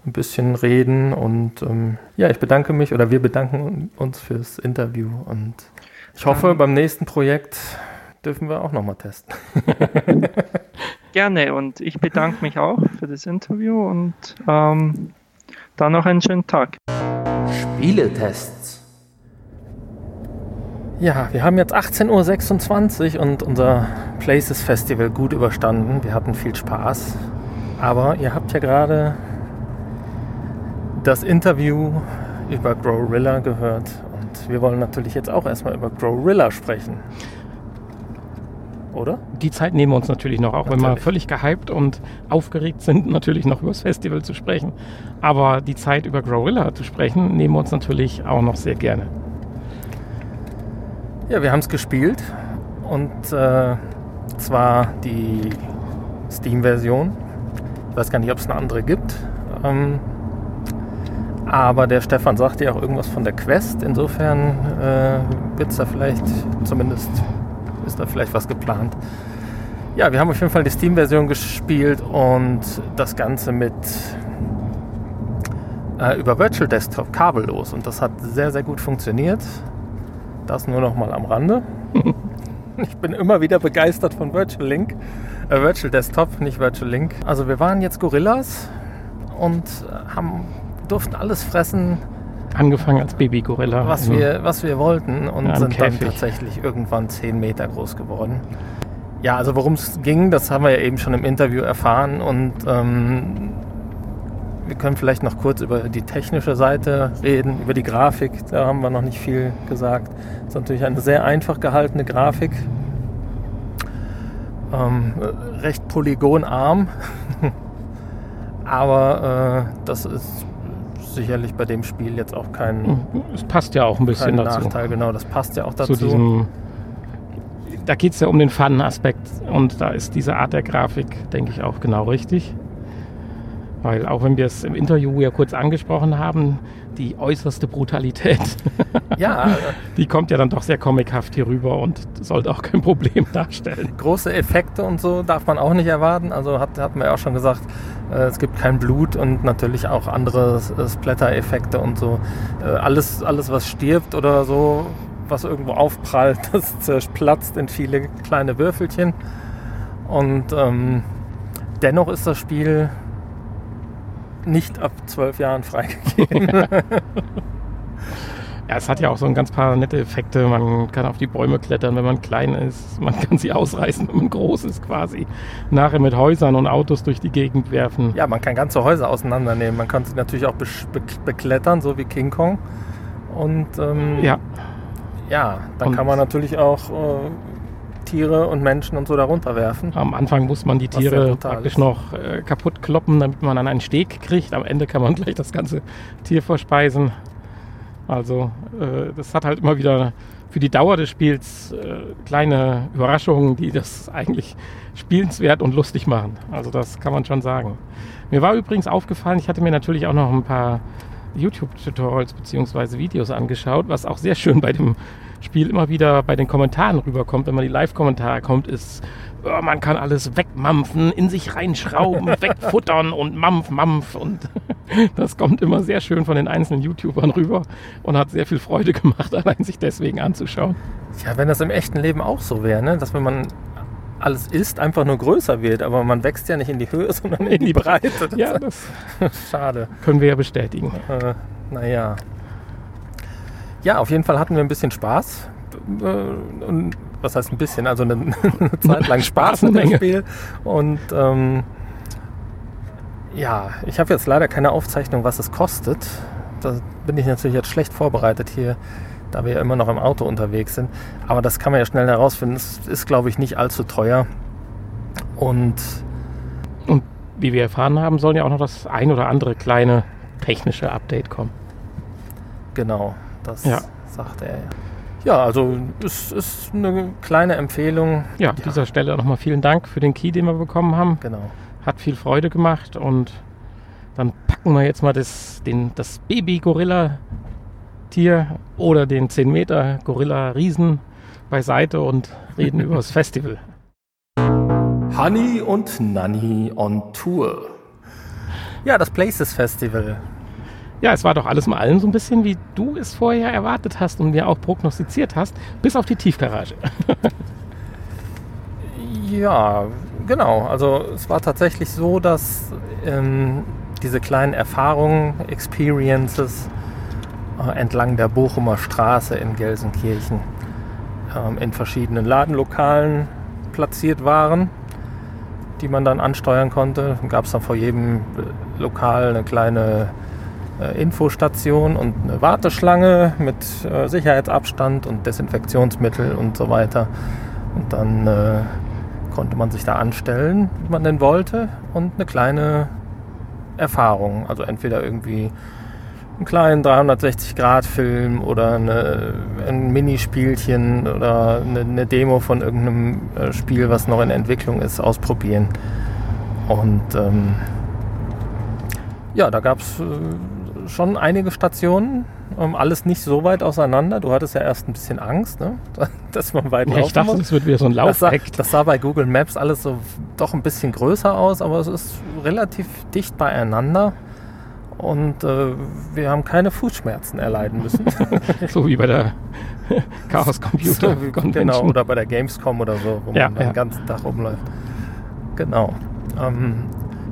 ein bisschen reden. Und ähm, ja, ich bedanke mich oder wir bedanken uns fürs Interview. Und ich hoffe, beim nächsten Projekt dürfen wir auch nochmal testen. Gerne und ich bedanke mich auch für das Interview und ähm, dann noch einen schönen Tag. Spieletests. Ja, wir haben jetzt 18.26 Uhr und unser Places Festival gut überstanden. Wir hatten viel Spaß. Aber ihr habt ja gerade das Interview über Growrilla gehört. Und wir wollen natürlich jetzt auch erstmal über Growrilla sprechen. Oder? Die Zeit nehmen wir uns natürlich noch, auch natürlich. wenn wir völlig gehypt und aufgeregt sind, natürlich noch über das Festival zu sprechen. Aber die Zeit über Growrilla zu sprechen, nehmen wir uns natürlich auch noch sehr gerne. Ja, wir haben es gespielt und äh, zwar die Steam-Version. Ich weiß gar nicht, ob es eine andere gibt. Ähm, aber der Stefan sagte ja auch irgendwas von der Quest. Insofern äh, wird es da vielleicht, zumindest ist da vielleicht was geplant. Ja, wir haben auf jeden Fall die Steam-Version gespielt und das Ganze mit äh, über Virtual Desktop kabellos. Und das hat sehr, sehr gut funktioniert. Das nur noch mal am Rande. ich bin immer wieder begeistert von Virtual Link. Äh, Virtual Desktop, nicht Virtual Link. Also wir waren jetzt Gorillas und haben, durften alles fressen. Angefangen als Baby-Gorilla. Was, also wir, was wir wollten und ja, sind Käfig. dann tatsächlich irgendwann 10 Meter groß geworden. Ja, also worum es ging, das haben wir ja eben schon im Interview erfahren und ähm, wir können vielleicht noch kurz über die technische Seite reden, über die Grafik. Da haben wir noch nicht viel gesagt. Das ist natürlich eine sehr einfach gehaltene Grafik. Ähm, recht polygonarm. Aber äh, das ist sicherlich bei dem Spiel jetzt auch kein. Hm, es passt ja auch ein bisschen dazu. Nachteil, genau, das passt ja auch dazu. Zu diesem, da geht es ja um den Fun-Aspekt und da ist diese Art der Grafik, denke ich, auch genau richtig. Weil auch wenn wir es im Interview ja kurz angesprochen haben, die äußerste Brutalität, ja, die kommt ja dann doch sehr comichaft hier rüber und sollte auch kein Problem darstellen. Große Effekte und so darf man auch nicht erwarten. Also hat, hat man ja auch schon gesagt, äh, es gibt kein Blut und natürlich auch andere äh, Splatter-Effekte und so. Äh, alles, alles, was stirbt oder so, was irgendwo aufprallt, das zerplatzt in viele kleine Würfelchen. Und ähm, dennoch ist das Spiel nicht ab zwölf Jahren freigegeben. ja, es hat ja auch so ein ganz paar nette Effekte. Man kann auf die Bäume klettern, wenn man klein ist. Man kann sie ausreißen, wenn man groß ist quasi. Nachher mit Häusern und Autos durch die Gegend werfen. Ja, man kann ganze Häuser auseinandernehmen. Man kann sie natürlich auch be be beklettern, so wie King Kong. Und ähm, ja. ja, dann und kann man natürlich auch äh, Tiere und Menschen und so darunter werfen. Am Anfang muss man die Tiere praktisch ist. noch äh, kaputt kloppen, damit man dann einen Steg kriegt. Am Ende kann man gleich das ganze Tier verspeisen. Also äh, das hat halt immer wieder für die Dauer des Spiels äh, kleine Überraschungen, die das eigentlich spielenswert und lustig machen. Also das kann man schon sagen. Mir war übrigens aufgefallen, ich hatte mir natürlich auch noch ein paar YouTube-Tutorials bzw. Videos angeschaut, was auch sehr schön bei dem Spiel immer wieder bei den Kommentaren rüberkommt, wenn man die Live-Kommentare kommt, ist, oh, man kann alles wegmampfen, in sich reinschrauben, wegfuttern und Mampf, Mampf. Und das kommt immer sehr schön von den einzelnen YouTubern rüber und hat sehr viel Freude gemacht, allein sich deswegen anzuschauen. Ja, wenn das im echten Leben auch so wäre, ne? dass wenn man alles isst, einfach nur größer wird, aber man wächst ja nicht in die Höhe, sondern in, die Breite. Das Ja, das schade. können wir ja bestätigen. Äh, naja. Ja, auf jeden Fall hatten wir ein bisschen Spaß. Äh, und was heißt ein bisschen? Also eine, eine Zeit lang Spaß mit dem. Spiel. Und ähm, ja, ich habe jetzt leider keine Aufzeichnung, was es kostet. Da bin ich natürlich jetzt schlecht vorbereitet hier, da wir ja immer noch im Auto unterwegs sind. Aber das kann man ja schnell herausfinden. Es ist, glaube ich, nicht allzu teuer. Und Und wie wir erfahren haben, sollen ja auch noch das ein oder andere kleine technische Update kommen. Genau, das Ja. sagte er. Ja, also es ist eine kleine Empfehlung. Ja, an dieser Stelle nochmal vielen Dank für den Key, den wir bekommen haben. Genau. Hat viel Freude gemacht und dann packen wir jetzt mal das, den, das Baby-Gorilla-Tier oder den 10 Meter Gorilla-Riesen beiseite und reden über das Festival. Honey und Nanny on Tour. Ja, das Places Festival. Ja, es war doch alles mal allen so ein bisschen, wie du es vorher erwartet hast und mir auch prognostiziert hast, bis auf die Tiefgarage. Ja, genau. Also es war tatsächlich so, dass ähm, diese kleinen Erfahrungen, Experiences äh, entlang der Bochumer Straße in Gelsenkirchen ähm, in verschiedenen Ladenlokalen platziert waren, die man dann ansteuern konnte. Gab es dann vor jedem äh, Lokal eine kleine äh, Infostation und eine Warteschlange mit äh, Sicherheitsabstand und Desinfektionsmittel und so weiter. Und dann äh, konnte man sich da anstellen, wie man denn wollte, und eine kleine Erfahrung. Also entweder irgendwie einen kleinen 360-Grad-Film oder eine, ein Minispielchen oder eine, eine Demo von irgendeinem äh, Spiel, was noch in Entwicklung ist, ausprobieren. Und ähm, ja, da gab es äh, schon einige Stationen. Ähm, alles nicht so weit auseinander. Du hattest ja erst ein bisschen Angst, ne? dass man weit Ja, laufen ich dachte, es wird wieder so ein Das sah, Laufakt. das sah bei Google Maps alles so doch ein bisschen größer aus, aber es ist relativ dicht beieinander. Und äh, wir haben keine Fußschmerzen erleiden müssen. So wie bei der Chaos Computer Convention. genau, oder bei der Gamescom oder so, wo Ja, man ja. den ganzen Tag rumläuft. Genau. Ähm,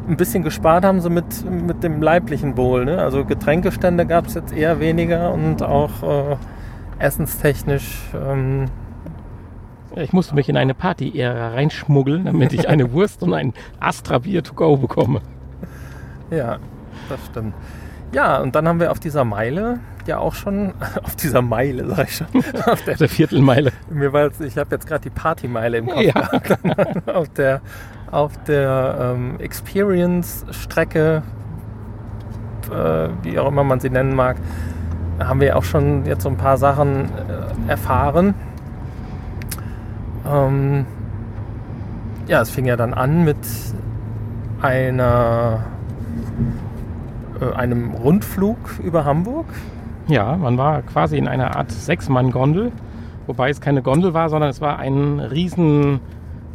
ein bisschen gespart haben sie mit, mit dem leiblichen Wohl. Ne? Also Getränkestände gab es jetzt eher weniger und auch äh, essenstechnisch ähm, Ich musste mich in eine Party-Ära reinschmuggeln, damit ich eine Wurst und ein Astra-Bier to go bekomme. Ja, das stimmt. Ja, und dann haben wir auf dieser Meile ja auch schon, auf dieser Meile, sag ich schon, auf der, Der Viertelmeile. mir war jetzt, ich habe jetzt gerade die Partymeile im Kopf, Ja. auf der, auf der ähm, Experience-Strecke, äh, wie auch immer man sie nennen mag, haben wir auch schon jetzt so ein paar Sachen äh, erfahren. Ähm, ja, es fing ja dann an mit einer äh, einem Rundflug über Hamburg. Ja, man war quasi in einer Art Sechs-Mann-Gondel, wobei es keine Gondel war, sondern es war ein riesen,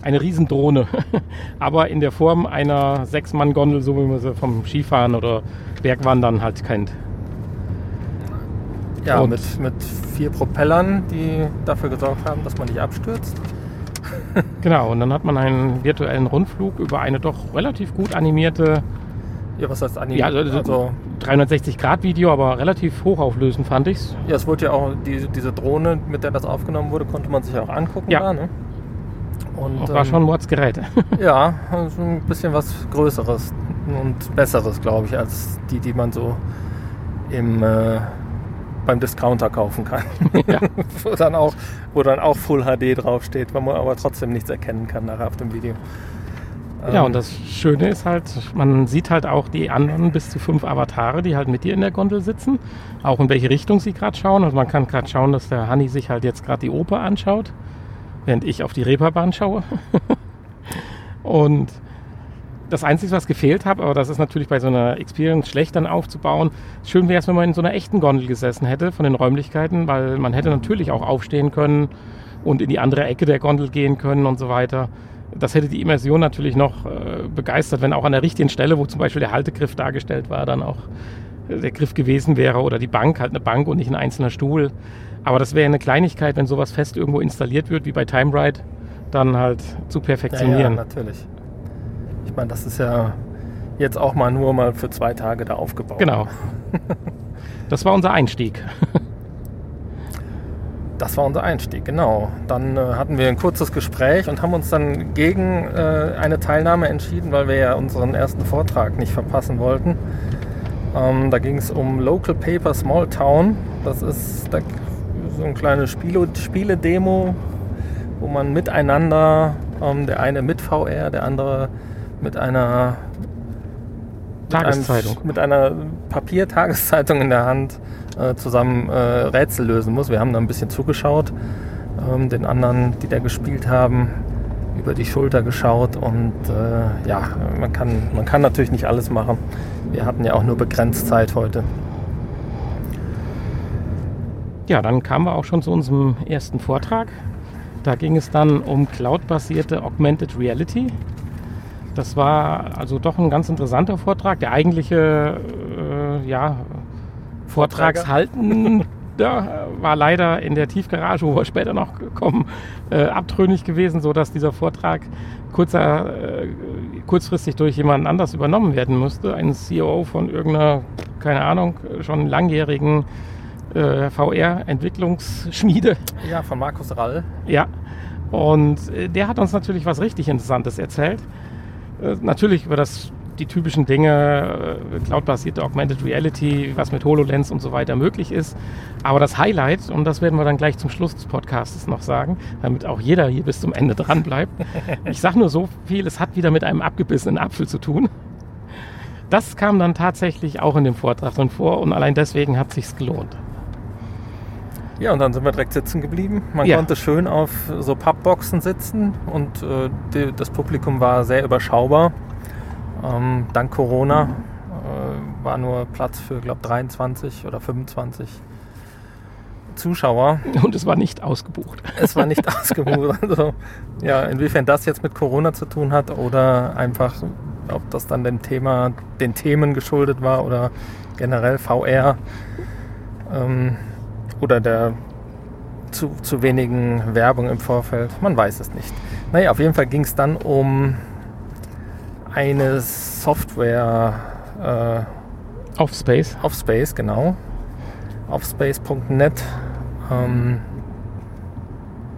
eine Riesendrohne. Aber in der Form einer Sechs-Mann-Gondel, so wie man sie vom Skifahren oder Bergwandern halt kennt. Ja, Und- mit, mit vier Propellern, die dafür gesorgt haben, dass man nicht abstürzt. Genau, und dann hat man einen virtuellen Rundflug über eine doch relativ gut animierte Ja, was heißt Ja, animiert? also, also, 360-Grad-Video, aber relativ hochauflösend fand ich's. ja, es wurde ja auch, die, diese Drohne, mit der das aufgenommen wurde, konnte man sich auch angucken. Ja. Da, ne? Und, Das war ähm, schon ein Mordsgerät. Ja, also ein bisschen was Größeres und Besseres, glaube ich, als die, die man so im, äh, beim Discounter kaufen kann. Ja. wo, dann auch, wo dann auch Full HD draufsteht, wo man aber trotzdem nichts erkennen kann nachher auf dem Video. Ja, und das Schöne ist halt, man sieht halt auch die anderen bis zu fünf Avatare, die halt mit dir in der Gondel sitzen, auch in welche Richtung sie gerade schauen. Also man kann gerade schauen, dass der Hanni sich halt jetzt gerade die Oper anschaut, während ich auf die Reeperbahn schaue. und das Einzige, was gefehlt hat, aber das ist natürlich bei so einer Experience schlecht dann aufzubauen. Schön wäre es, wenn man in so einer echten Gondel gesessen hätte von den Räumlichkeiten, weil man hätte natürlich auch aufstehen können und in die andere Ecke der Gondel gehen können und so weiter das hätte die Immersion natürlich noch äh, begeistert, wenn auch an der richtigen Stelle, wo zum Beispiel der Haltegriff dargestellt war, dann auch der Griff gewesen wäre oder die Bank, halt eine Bank und nicht ein einzelner Stuhl. Aber das wäre eine Kleinigkeit, wenn sowas fest irgendwo installiert wird, wie bei Time Ride, dann halt zu perfektionieren. Ja, ja, natürlich. Ich meine, das ist ja jetzt auch mal nur mal für zwei Tage da aufgebaut. Genau. Das war unser Einstieg. Das war unser Einstieg, genau. Dann äh, hatten wir ein kurzes Gespräch und haben uns dann gegen äh, eine Teilnahme entschieden, weil wir ja unseren ersten Vortrag nicht verpassen wollten. Ähm, da ging es um Local Paper Small Town. Das ist da, so ein kleines Spiele-Demo, wo man miteinander, ähm, der eine mit VR, der andere mit einer Tageszeitung. Mit, einem, mit einer Papiertageszeitung in der Hand äh, zusammen äh, Rätsel lösen muss. Wir haben da ein bisschen zugeschaut, ähm, den anderen, die da gespielt haben, über die Schulter geschaut und äh, ja, man kann, man kann natürlich nicht alles machen. Wir hatten ja auch nur begrenzt Zeit heute. Ja, dann kamen wir auch schon zu unserem ersten Vortrag. Da ging es dann um cloud-basierte Augmented Reality. Das war also doch ein ganz interessanter Vortrag. Der eigentliche äh, ja, Vortragshalten ja, war leider in der Tiefgarage, wo wir später noch kommen, äh, abtrünnig gewesen, sodass dieser Vortrag kurzer, äh, kurzfristig durch jemanden anders übernommen werden musste. Ein CEO von irgendeiner, keine Ahnung, schon langjährigen äh, VR-Entwicklungsschmiede. Ja, von Markus Rall. Ja, und äh, der hat uns natürlich was richtig Interessantes erzählt. Äh, natürlich über das die typischen Dinge, äh, cloud-basierte Augmented Reality, was mit HoloLens und so weiter möglich ist. Aber das Highlight, und das werden wir dann gleich zum Schluss des Podcasts noch sagen, damit auch jeder hier bis zum Ende dran bleibt. Ich sage nur so viel, es hat wieder mit einem abgebissenen Apfel zu tun. Das kam dann tatsächlich auch in dem Vortrag drin vor und allein deswegen hat es sich gelohnt. Ja, und dann sind wir direkt sitzen geblieben. Man ja. konnte schön auf so Pappboxen sitzen und äh, die, das Publikum war sehr überschaubar. Ähm, dank Corona äh, war nur Platz für, glaube 23 oder 25 Zuschauer. Und es war nicht ausgebucht. Es war nicht ausgebucht. Also, ja, inwiefern das jetzt mit Corona zu tun hat oder einfach, ob das dann dem Thema, den Themen geschuldet war oder generell VR ähm, oder der zu, zu wenigen Werbung im Vorfeld. Man weiß es nicht. Naja, auf jeden Fall ging es dann um eine Software äh, auf Space. Auf Space, genau. Auf space.net. Ähm,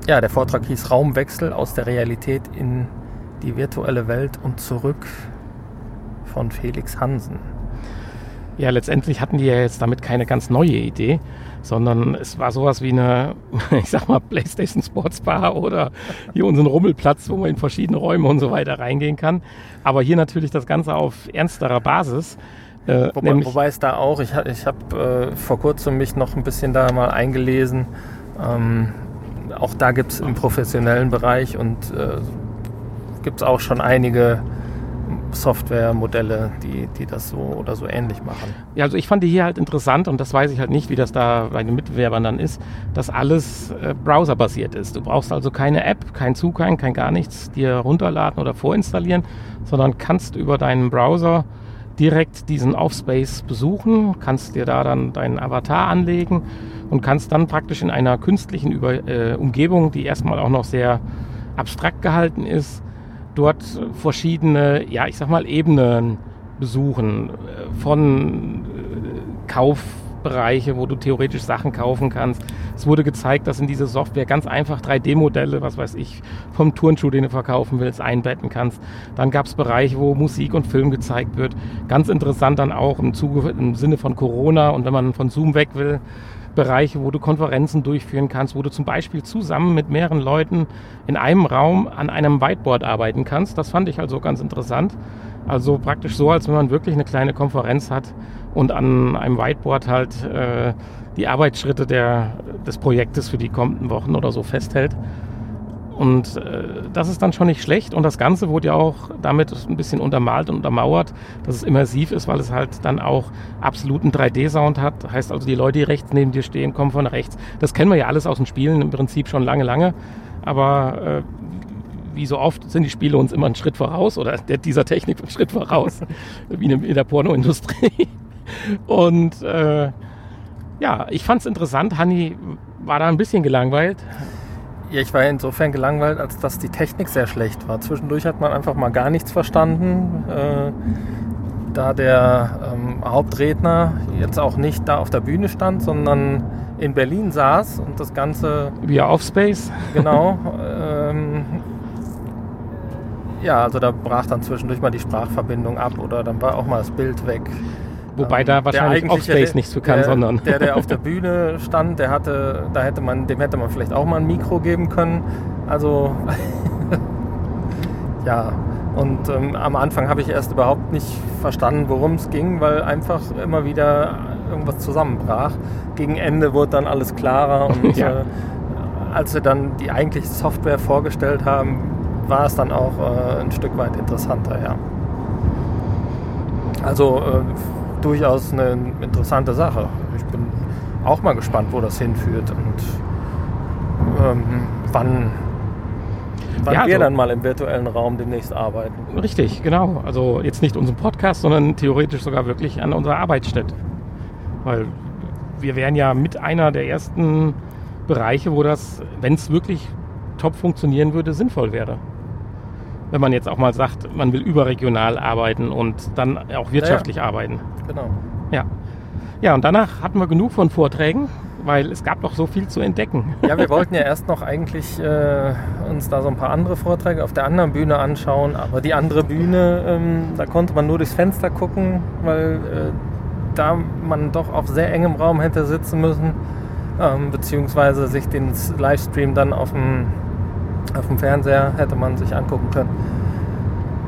ja, der Vortrag hieß Raumwechsel aus der Realität in die virtuelle Welt und zurück von Felix Hansen. Ja, letztendlich hatten die ja jetzt damit keine ganz neue Idee, sondern es war sowas wie eine, ich sag mal, PlayStation Sports Bar oder hier unseren Rummelplatz, wo man in verschiedene Räume und so weiter reingehen kann. Aber hier natürlich das Ganze auf ernsterer Basis. Äh, wobei, wobei, es da auch, ich, ich habe äh, vor kurzem mich noch ein bisschen da mal eingelesen. Ähm, auch da gibt es im professionellen Bereich und äh, gibt es auch schon einige Softwaremodelle, die, die das so oder so ähnlich machen. Ja, also ich fand die hier halt interessant und das weiß ich halt nicht, wie das da bei den Mitbewerbern dann ist, dass alles äh, browserbasiert ist. Du brauchst also keine App, kein Zugang, kein gar nichts dir runterladen oder vorinstallieren, sondern kannst über deinen Browser direkt diesen Offspace besuchen, kannst dir da dann deinen Avatar anlegen und kannst dann praktisch in einer künstlichen Über äh, Umgebung, die erstmal auch noch sehr abstrakt gehalten ist, dort verschiedene, ja, ich sag mal, Ebenen besuchen. Von äh, Kaufbereiche, wo du theoretisch Sachen kaufen kannst. Es wurde gezeigt, dass in diese Software ganz einfach 3D-Modelle, was weiß ich, vom Turnschuh, den du verkaufen willst, einbetten kannst. Dann gab es Bereiche, wo Musik und Film gezeigt wird. Ganz interessant dann auch im, Zuge, im Sinne von Corona und wenn man von Zoom weg will, Bereiche, wo du Konferenzen durchführen kannst, wo du zum Beispiel zusammen mit mehreren Leuten in einem Raum an einem Whiteboard arbeiten kannst. Das fand ich also ganz interessant. Also praktisch so, als wenn man wirklich eine kleine Konferenz hat und an einem Whiteboard halt äh, die Arbeitsschritte der, des Projektes für die kommenden Wochen oder so festhält. Und äh, das ist dann schon nicht schlecht. Und das Ganze wurde ja auch damit ein bisschen untermalt und untermauert, dass es immersiv ist, weil es halt dann auch absoluten 3D-Sound hat. Heißt also, die Leute, die rechts neben dir stehen, kommen von rechts. Das kennen wir ja alles aus den Spielen im Prinzip schon lange, lange. Aber äh, wie so oft sind die Spiele uns immer einen Schritt voraus oder dieser Technik einen Schritt voraus, wie in der Pornoindustrie. Und äh, ja, ich fand es interessant. Hanni war da ein bisschen gelangweilt. Ja, ich war insofern gelangweilt, als dass die Technik sehr schlecht war. Zwischendurch hat man einfach mal gar nichts verstanden. Äh, da der ähm, Hauptredner jetzt auch nicht da auf der Bühne stand, sondern in Berlin saß und das Ganze. Via Offspace? Genau. Ähm, ja, also da brach dann zwischendurch mal die Sprachverbindung ab oder dann war auch mal das Bild weg. Wobei da wahrscheinlich Offspace nichts zu kann, der, sondern. Der, der auf der Bühne stand, der hatte, da hätte man, dem hätte man vielleicht auch mal ein Mikro geben können. Also ja. Und ähm, am Anfang habe ich erst überhaupt nicht verstanden, worum es ging, weil einfach immer wieder irgendwas zusammenbrach. Gegen Ende wurde dann alles klarer und ja. äh, als wir dann die eigentliche Software vorgestellt haben, war es dann auch äh, ein Stück weit interessanter, ja. Also äh, durchaus eine interessante Sache. Ich bin auch mal gespannt, wo das hinführt und ähm, wann, wann ja, wir also, dann mal im virtuellen Raum demnächst arbeiten. Richtig, genau. Also jetzt nicht unseren Podcast, sondern theoretisch sogar wirklich an unserer Arbeitsstätte. Weil wir wären ja mit einer der ersten Bereiche, wo das, wenn es wirklich top funktionieren würde, sinnvoll wäre wenn man jetzt auch mal sagt, man will überregional arbeiten und dann auch wirtschaftlich ja, ja. arbeiten. Genau. Ja. Ja, und danach hatten wir genug von Vorträgen, weil es gab doch so viel zu entdecken. Ja, wir wollten ja erst noch eigentlich äh, uns da so ein paar andere Vorträge auf der anderen Bühne anschauen, aber die andere Bühne, ähm, da konnte man nur durchs Fenster gucken, weil äh, da man doch auf sehr engem Raum hätte sitzen müssen, ähm, beziehungsweise sich den Livestream dann auf dem auf dem Fernseher hätte man sich angucken können.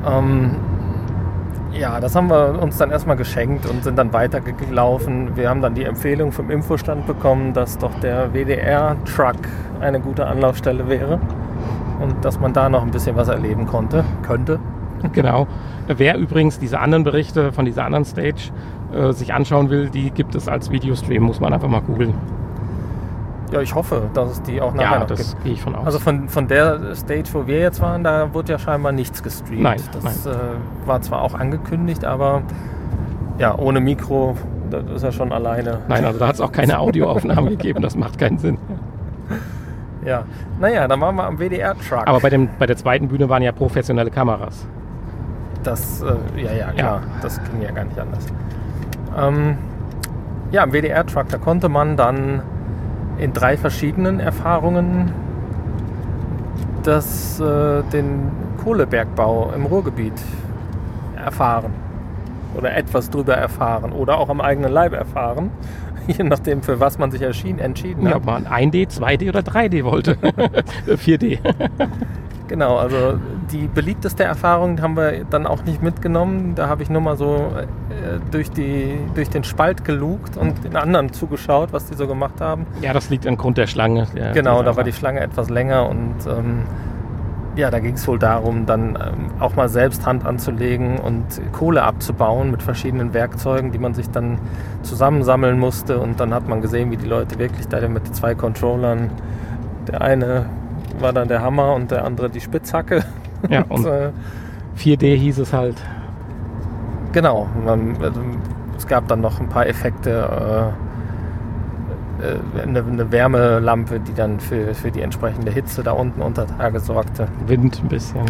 Ähm, ja, das haben wir uns dann erstmal geschenkt und sind dann weitergelaufen. Wir haben dann die Empfehlung vom Infostand bekommen, dass doch der WDR-Truck eine gute Anlaufstelle wäre und dass man da noch ein bisschen was erleben konnte, könnte. Genau. Wer übrigens diese anderen Berichte von dieser anderen Stage äh, sich anschauen will, die gibt es als Videostream, muss man einfach mal googeln. Ja, ich hoffe, dass es die auch nachher ja, noch das gehe ich von aus. Also von, von der Stage, wo wir jetzt waren, da wurde ja scheinbar nichts gestreamt. Nein, das nein. Äh, war zwar auch angekündigt, aber ja, ohne Mikro, das ist ja schon alleine. Nein, also da hat es auch keine Audioaufnahme gegeben, das macht keinen Sinn. Ja, naja, dann waren wir am WDR-Truck. Aber bei, dem, bei der zweiten Bühne waren ja professionelle Kameras. Das, äh, ja, ja, klar, ja. das ging ja gar nicht anders. Ähm, ja, am WDR-Truck, da konnte man dann in drei verschiedenen Erfahrungen das, äh, den Kohlebergbau im Ruhrgebiet erfahren oder etwas drüber erfahren oder auch am eigenen Leib erfahren, je nachdem, für was man sich entschieden hat. Ja, ob man 1D, 2D oder 3D wollte. 4D. Genau, also die beliebteste Erfahrung haben wir dann auch nicht mitgenommen. Da habe ich nur mal so äh, durch, die, durch den Spalt gelugt und den anderen zugeschaut, was die so gemacht haben. Ja, das liegt angrund der Schlange. Der, genau, da war die Schlange etwas länger und ähm, ja, da ging es wohl darum, dann ähm, auch mal selbst Hand anzulegen und Kohle abzubauen mit verschiedenen Werkzeugen, die man sich dann zusammensammeln musste. Und dann hat man gesehen, wie die Leute wirklich da mit zwei Controllern, der eine war dann der Hammer und der andere die Spitzhacke. Ja, und, und äh, 4D hieß es halt. Genau, man, also, es gab dann noch ein paar Effekte. Äh, eine, eine, Wärmelampe, die dann für, für die entsprechende Hitze da unten unter Tage sorgte. Wind ein bisschen.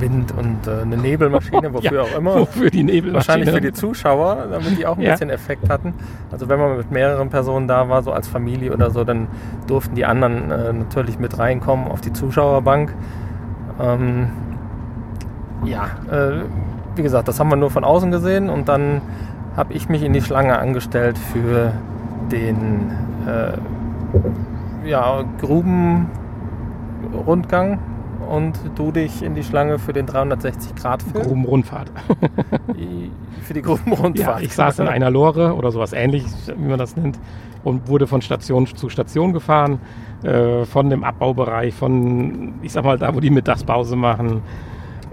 Wind und äh, eine Nebelmaschine, wofür ja, auch immer. Wofür die Nebelmaschine? Wahrscheinlich für die Zuschauer, damit die auch ein ja. bisschen Effekt hatten. Also wenn man mit mehreren Personen da war, so als Familie oder so, dann durften die anderen äh, natürlich mit reinkommen auf die Zuschauerbank. Ähm, ja, äh, wie gesagt, das haben wir nur von außen gesehen und dann habe ich mich in die Schlange angestellt für den äh, ja, Grubenrundgang und du dich in die Schlange für den 360-Grad-Film. Grubenrundfahrt. für die Grubenrundfahrt. Ja, ich saß in einer Lore oder sowas ähnliches, wie man das nennt, und wurde von Station zu Station gefahren, äh, von dem Abbaubereich, von, ich sag mal, da, wo die Mittagspause machen,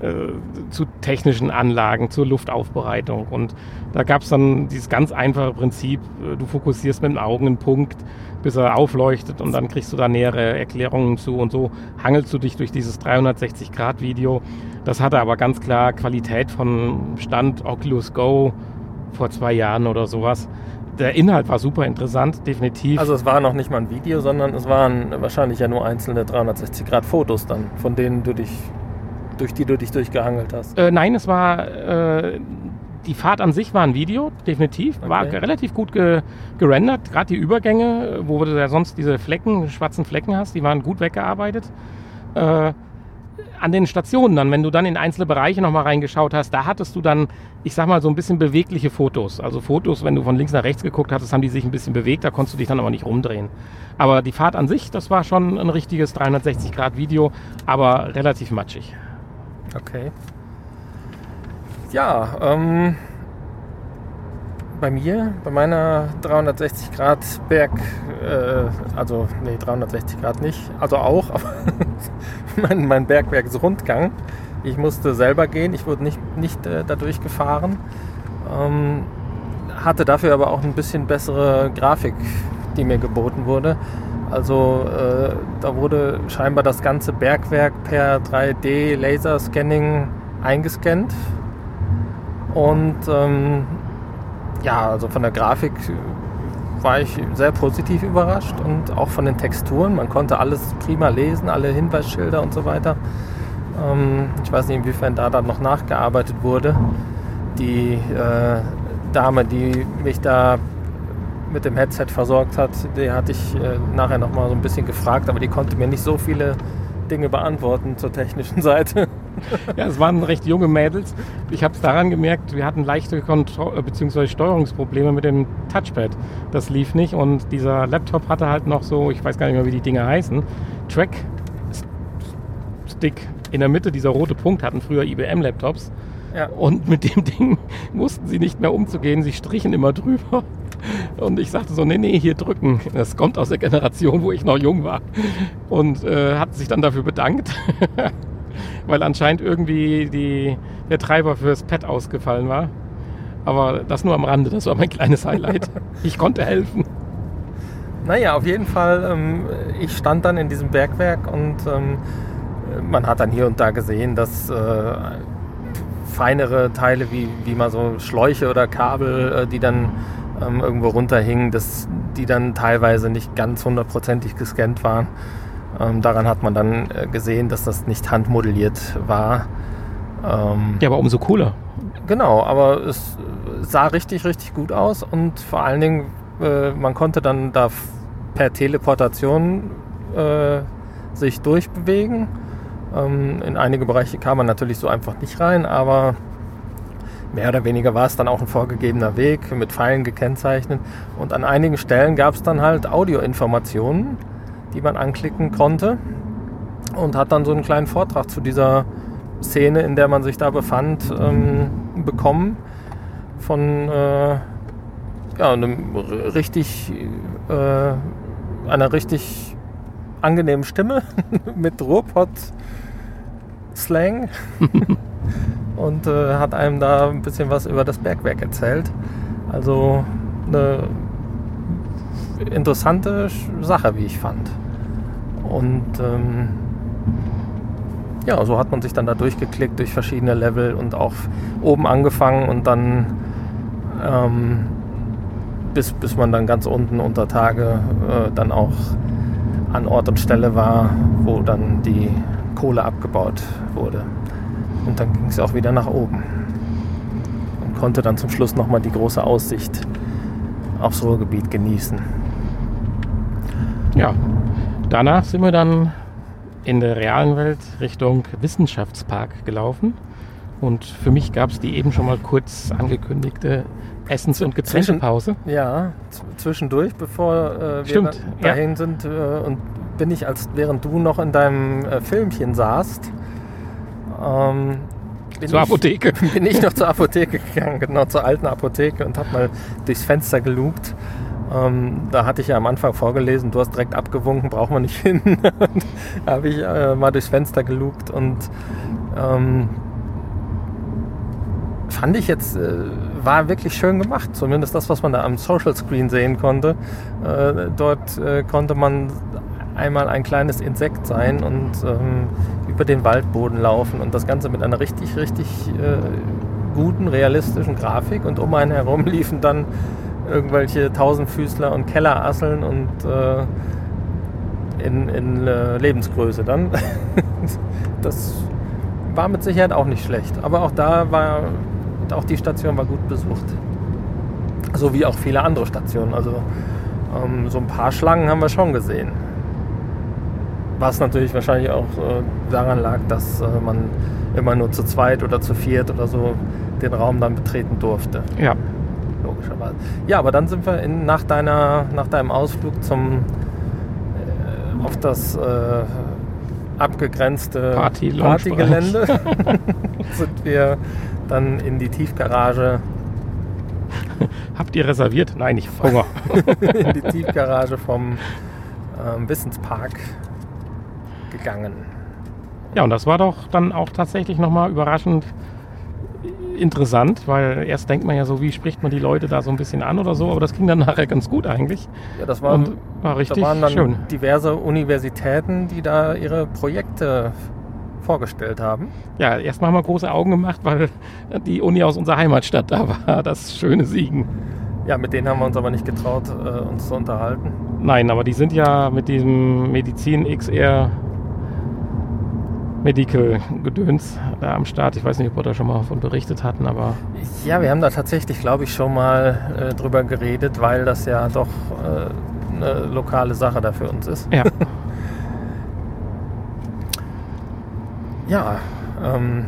äh, zu technischen Anlagen, zur Luftaufbereitung. Und da gab es dann dieses ganz einfache Prinzip, äh, du fokussierst mit den Augen einen Punkt, bis er aufleuchtet und dann kriegst du da nähere Erklärungen zu und so hangelst du dich durch dieses 360-Grad-Video. Das hatte aber ganz klar Qualität von Stand Oculus Go vor zwei Jahren oder sowas. Der Inhalt war super interessant, definitiv. Also es war noch nicht mal ein Video, sondern es waren wahrscheinlich ja nur einzelne 360-Grad-Fotos dann, von denen du dich, durch die du dich durchgehangelt hast. Äh, nein, es war äh, die Fahrt an sich war ein Video, definitiv. Okay. War relativ gut ge gerendert. Gerade die Übergänge, wo du ja sonst diese Flecken, schwarzen Flecken hast, die waren gut weggearbeitet. Äh, an den Stationen dann, wenn du dann in einzelne Bereiche nochmal reingeschaut hast, da hattest du dann, ich sag mal, so ein bisschen bewegliche Fotos. Also Fotos, wenn du von links nach rechts geguckt hattest, haben die sich ein bisschen bewegt, da konntest du dich dann aber nicht rumdrehen. Aber die Fahrt an sich, das war schon ein richtiges 360-Grad-Video, aber relativ matschig. Okay. Ja, ähm, bei mir, bei meiner 360 Grad Berg, äh, also nee, 360 Grad nicht, also auch, aber mein, mein Bergwerksrundgang. Ich musste selber gehen, ich wurde nicht, nicht äh, dadurch gefahren. Ähm, hatte dafür aber auch ein bisschen bessere Grafik, die mir geboten wurde. Also äh, da wurde scheinbar das ganze Bergwerk per 3D-Laserscanning eingescannt und ähm, ja, also von der Grafik war ich sehr positiv überrascht und auch von den Texturen. Man konnte alles prima lesen, alle Hinweisschilder und so weiter. Ähm, ich weiß nicht, inwiefern da dann noch nachgearbeitet wurde. Die äh, Dame, die mich da mit dem Headset versorgt hat, die hatte ich äh, nachher noch mal so ein bisschen gefragt, aber die konnte mir nicht so viele Dinge beantworten zur technischen Seite. ja, es waren recht junge Mädels. Ich habe es daran gemerkt, wir hatten leichte Kontro bzw. Steuerungsprobleme mit dem Touchpad. Das lief nicht und dieser Laptop hatte halt noch so, ich weiß gar nicht mehr, wie die Dinge heißen, Track Stick. In der Mitte dieser rote Punkt hatten früher IBM-Laptops. Ja. Und mit dem Ding mussten sie nicht mehr umzugehen. Sie strichen immer drüber. Und ich sagte so, nee, nee, hier drücken. Das kommt aus der Generation, wo ich noch jung war. Und äh, hat sich dann dafür bedankt. weil anscheinend irgendwie die, der Treiber fürs Pad ausgefallen war. Aber das nur am Rande, das war mein kleines Highlight. Ich konnte helfen. Naja, auf jeden Fall, ähm, ich stand dann in diesem Bergwerk und ähm, man hat dann hier und da gesehen, dass äh, feinere Teile wie, wie mal so Schläuche oder Kabel, äh, die dann ähm, irgendwo runterhingen, dass die dann teilweise nicht ganz hundertprozentig gescannt waren. Ähm, daran hat man dann äh, gesehen, dass das nicht handmodelliert war. Ähm, ja, aber umso cooler. Genau, aber es sah richtig, richtig gut aus und vor allen Dingen, äh, man konnte dann da per Teleportation äh, sich durchbewegen. Ähm, in einige Bereiche kam man natürlich so einfach nicht rein, aber mehr oder weniger war es dann auch ein vorgegebener Weg mit Pfeilen gekennzeichnet. Und an einigen Stellen gab es dann halt Audioinformationen die man anklicken konnte und hat dann so einen kleinen Vortrag zu dieser Szene, in der man sich da befand, ähm, bekommen von äh, ja, einem richtig, äh, einer richtig angenehmen Stimme mit Ruhrpott-Slang und äh, hat einem da ein bisschen was über das Bergwerk erzählt. Also eine interessante Sache, wie ich fand. Und ähm, ja, so hat man sich dann da durchgeklickt durch verschiedene Level und auch oben angefangen und dann ähm, bis, bis man dann ganz unten unter Tage äh, dann auch an Ort und Stelle war, wo dann die Kohle abgebaut wurde. Und dann ging es auch wieder nach oben und konnte dann zum Schluss nochmal die große Aussicht aufs Ruhrgebiet genießen. Ja, Danach sind wir dann in der realen Welt Richtung Wissenschaftspark gelaufen. Und für mich gab es die eben schon mal kurz angekündigte Essens- und Getränkepause. Ja, zwischendurch, bevor äh, wir da, dahin ja. sind äh, und bin ich, als während du noch in deinem äh, Filmchen saßt, ähm, zur ich, Apotheke. Bin ich noch zur Apotheke gegangen, genau zur alten Apotheke und habe mal durchs Fenster gelugt. Ähm, da hatte ich ja am Anfang vorgelesen, du hast direkt abgewunken, braucht man nicht hin. da habe ich äh, mal durchs Fenster gelugt und ähm, fand ich jetzt, äh, war wirklich schön gemacht. Zumindest das, was man da am Social Screen sehen konnte. Äh, dort äh, konnte man einmal ein kleines Insekt sein und ähm, über den Waldboden laufen und das Ganze mit einer richtig, richtig äh, guten, realistischen Grafik und um einen herum liefen dann irgendwelche Tausendfüßler und Kellerasseln und äh, in, in äh, Lebensgröße dann. das war mit Sicherheit auch nicht schlecht. Aber auch da war, auch die Station war gut besucht. So wie auch viele andere Stationen. Also ähm, so ein paar Schlangen haben wir schon gesehen. Was natürlich wahrscheinlich auch äh, daran lag, dass äh, man immer nur zu zweit oder zu viert oder so den Raum dann betreten durfte. Ja. Logischerweise. Ja, aber dann sind wir in, nach, deiner, nach deinem Ausflug zum, äh, auf das äh, abgegrenzte Party Partygelände sind wir dann in die Tiefgarage. Habt ihr reserviert? Nein, ich Hunger. in die Tiefgarage vom ähm, Wissenspark gegangen. Ja, und das war doch dann auch tatsächlich nochmal überraschend interessant, weil erst denkt man ja so, wie spricht man die Leute da so ein bisschen an oder so, aber das ging dann nachher ganz gut eigentlich. Ja, das war, und war richtig da waren dann schön. diverse Universitäten, die da ihre Projekte vorgestellt haben. Ja, erstmal haben wir große Augen gemacht, weil die Uni aus unserer Heimatstadt da war, das schöne Siegen. Ja, mit denen haben wir uns aber nicht getraut, äh, uns zu unterhalten. Nein, aber die sind ja mit diesem Medizin XR Medical-Gedöns da am Start. Ich weiß nicht, ob wir da schon mal davon berichtet hatten, aber. Ja, wir haben da tatsächlich, glaube ich, schon mal äh, drüber geredet, weil das ja doch äh, eine lokale Sache da für uns ist. Ja. ja, ähm,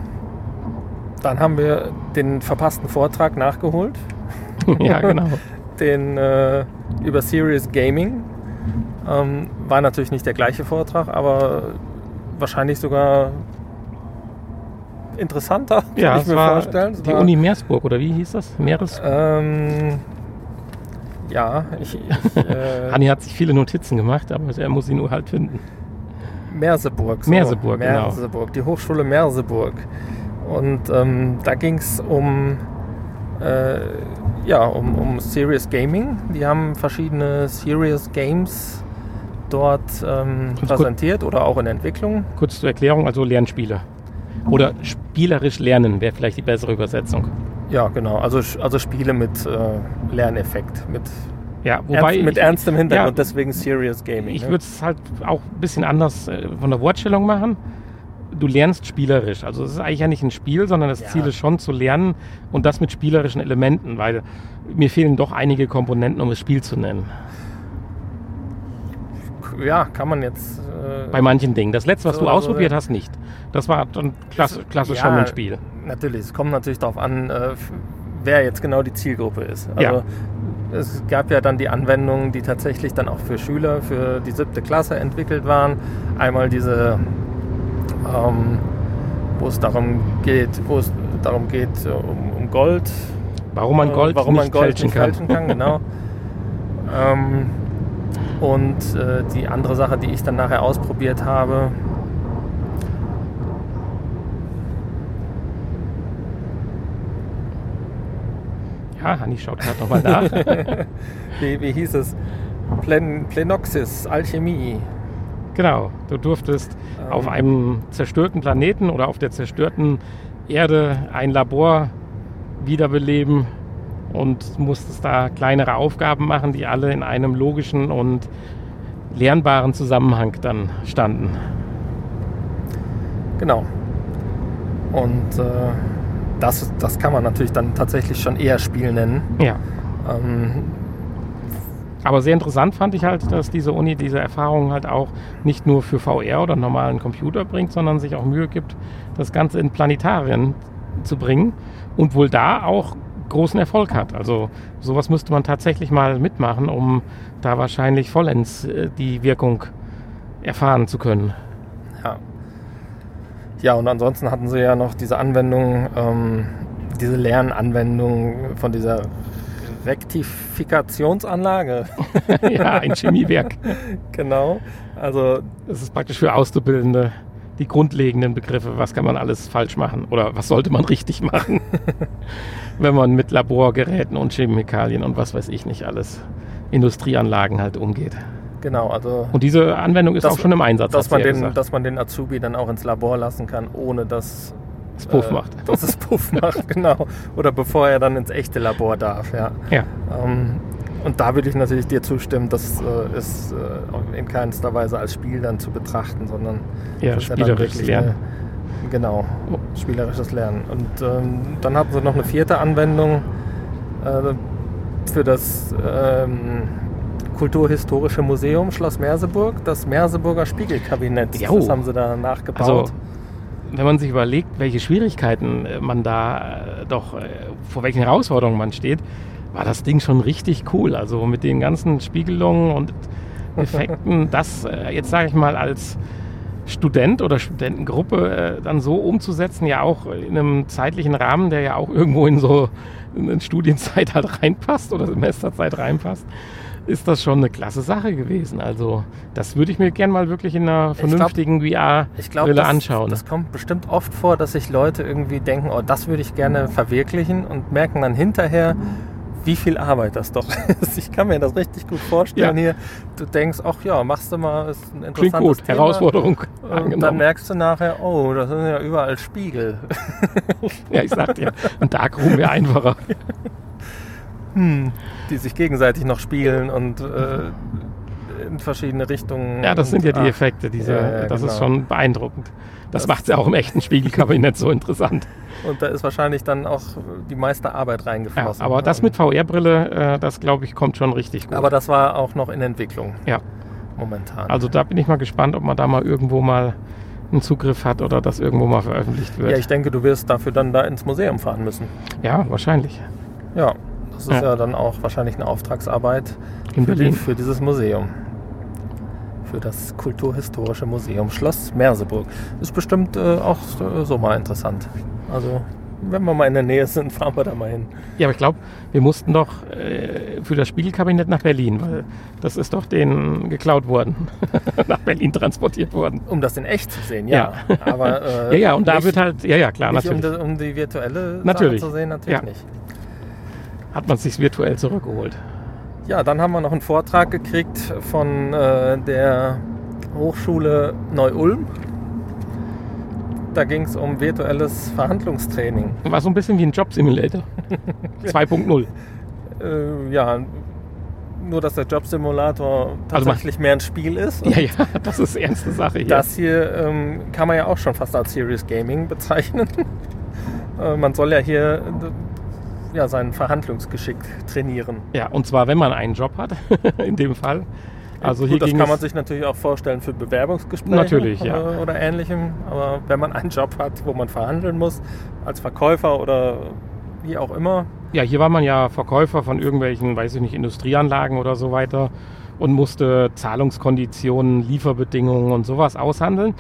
dann haben wir den verpassten Vortrag nachgeholt. ja, genau. den äh, über Serious Gaming. Ähm, war natürlich nicht der gleiche Vortrag, aber wahrscheinlich sogar interessanter, kann ja, ich mir vorstellen. Die war, Uni Meersburg, oder wie hieß das? Meeres? Ähm, ja, ich. ich äh, Hanni hat sich viele Notizen gemacht, aber er muss sie nur halt finden. Merseburg. So. Merseburg, genau. Merseburg, die Hochschule Merseburg. Und ähm, da ging es um, äh, ja, um, um Serious Gaming. Die haben verschiedene Serious Games dort ähm, präsentiert oder auch in Entwicklung. Kurz zur Erklärung, also Lernspiele. Oder spielerisch lernen wäre vielleicht die bessere Übersetzung. Ja, genau. Also, also Spiele mit äh, Lerneffekt, mit, ja, wobei ernst, mit ich, ernstem Hintergrund, ja, deswegen Serious Gaming. Ich ne? würde es halt auch ein bisschen anders äh, von der Wortstellung machen. Du lernst spielerisch. Also es ist eigentlich ja nicht ein Spiel, sondern das ja. Ziel ist schon zu lernen und das mit spielerischen Elementen, weil mir fehlen doch einige Komponenten, um es Spiel zu nennen ja, kann man jetzt. Äh, Bei manchen Dingen. Das letzte, was so, du ausprobiert so, hast, nicht. Das war dann klasse, klassisch ja, schon ein Spiel. Natürlich, es kommt natürlich darauf an, äh, wer jetzt genau die Zielgruppe ist. Also, ja. Es gab ja dann die Anwendungen, die tatsächlich dann auch für Schüler, für die siebte Klasse entwickelt waren. Einmal diese, ähm, wo es darum geht, wo es darum geht, um, um Gold. Warum man Gold, äh, warum man Gold nicht fälschen kann. kann genau. ähm, und äh, die andere Sache, die ich dann nachher ausprobiert habe, Ja, Hanni schaut gerade nochmal nach. wie, wie hieß es? Plen, Plenoxis, Alchemie. Genau, du durftest ähm. auf einem zerstörten Planeten oder auf der zerstörten Erde ein Labor wiederbeleben und musstest da kleinere Aufgaben machen, die alle in einem logischen und lernbaren Zusammenhang dann standen. Genau. Und äh, das, das kann man natürlich dann tatsächlich schon eher Spiel nennen. Ja. Ähm, aber sehr interessant fand ich halt, dass diese Uni diese Erfahrungen halt auch nicht nur für VR oder normalen Computer bringt, sondern sich auch Mühe gibt, das Ganze in Planetarien zu bringen und wohl da auch großen Erfolg hat. Also sowas müsste man tatsächlich mal mitmachen, um da wahrscheinlich vollends äh, die Wirkung erfahren zu können. Ja. Ja, und ansonsten hatten sie ja noch diese Anwendung, ähm, diese Lernanwendung von dieser Rektifikationsanlage. ja, ein Chemiewerk. genau. Also das ist praktisch für Auszubildende die grundlegenden Begriffe, was kann man alles falsch machen oder was sollte man richtig machen, wenn man mit Laborgeräten und Chemikalien und was weiß ich nicht alles, Industrieanlagen halt umgeht. Genau, also. Und diese Anwendung ist auch schon im Einsatz. Dass man, den, dass man den Azubi dann auch ins Labor lassen kann, ohne dass es Puff äh, macht. Dass es Puff macht, genau. Oder bevor er dann ins echte Labor darf, ja. ja. Ähm, und da würde ich natürlich dir zustimmen, das äh, ist äh, in keinster Weise als Spiel dann zu betrachten, sondern ja, spielerisches ja Lernen. Eine, genau, spielerisches Lernen. Und ähm, dann hatten sie noch eine vierte Anwendung äh, für das ähm, Kulturhistorische Museum Schloss Merseburg, das Merseburger Spiegelkabinett. Jo. Das haben sie da nachgebaut. Also, wenn man sich überlegt, welche Schwierigkeiten äh, man da äh, doch, äh, vor welchen Herausforderungen man steht, war das Ding schon richtig cool. Also mit den ganzen Spiegelungen und Effekten, das jetzt sage ich mal als Student oder Studentengruppe dann so umzusetzen, ja auch in einem zeitlichen Rahmen, der ja auch irgendwo in so eine Studienzeit halt reinpasst oder Semesterzeit reinpasst ist das schon eine klasse Sache gewesen. Also das würde ich mir gerne mal wirklich in einer vernünftigen VR-Brille anschauen. Das kommt bestimmt oft vor, dass sich Leute irgendwie denken, oh, das würde ich gerne verwirklichen und merken dann hinterher, wie viel Arbeit das doch ist. Ich kann mir das richtig gut vorstellen ja. hier. Du denkst, ach ja, machst du mal, ist ein interessantes Klingt gut, Thema. Herausforderung. Und dann merkst du nachher, oh, das sind ja überall Spiegel. ja, ich sag dir, ein Darkroom wäre einfacher. hm, die sich gegenseitig noch spielen und äh, in verschiedene Richtungen. Ja, das sind ja die ah, Effekte. Diese, ja, ja, das genau. ist schon beeindruckend. Das, macht es ja auch im echten Spiegelkabinett so interessant. Und da ist wahrscheinlich dann auch die meiste Arbeit reingeflossen. Ja, aber das mit VR-Brille, äh, das glaube ich, kommt schon richtig gut. Aber das war auch noch in Entwicklung. Ja. Momentan. Also da bin ich mal gespannt, ob man da mal irgendwo mal einen Zugriff hat oder das irgendwo mal veröffentlicht wird. Ja, ich denke, du wirst dafür dann da ins Museum fahren müssen. Ja, wahrscheinlich. Ja, das ist ja, ja dann auch wahrscheinlich eine Auftragsarbeit für, die, für, dieses Museum. Für das Kulturhistorische Museum Schloss Merseburg. Ist bestimmt äh, auch so mal interessant. Also wenn wir mal in der Nähe sind, fahren wir da mal hin. Ja, aber ich glaube, wir mussten doch äh, für das Spiegelkabinett nach Berlin, weil das ist doch denen geklaut worden, nach Berlin transportiert worden. Um das in echt zu sehen, ja. ja. Aber, äh, ja, ja, und da wird halt, ja, ja, klar, natürlich. Um die, um die virtuelle natürlich. Sache zu sehen, natürlich ja. nicht hat man es sich virtuell zurückgeholt. Ja, dann haben wir noch einen Vortrag gekriegt von äh, der Hochschule Neu-Ulm. Da ging es um virtuelles Verhandlungstraining. War so ein bisschen wie ein Jobsimulator 2.0. äh, ja, nur dass der Jobsimulator also tatsächlich also mehr ein Spiel ist. Ja, ja, das ist ernste Sache hier. Das hier ähm, kann man ja auch schon fast als Serious Gaming bezeichnen. äh, man soll ja hier ja, sein Verhandlungsgeschick trainieren. Ja, und zwar, wenn man einen Job hat, in dem Fall. Also Gut, das kann man sich natürlich auch vorstellen für Bewerbungsgespräche natürlich, ja. oder, oder ähnlichem. Aber wenn man einen Job hat, wo man verhandeln muss, als Verkäufer oder wie auch immer. Ja, hier war man ja Verkäufer von irgendwelchen, weiß ich nicht, Industrieanlagen oder so weiter und musste Zahlungskonditionen, Lieferbedingungen und sowas aushandeln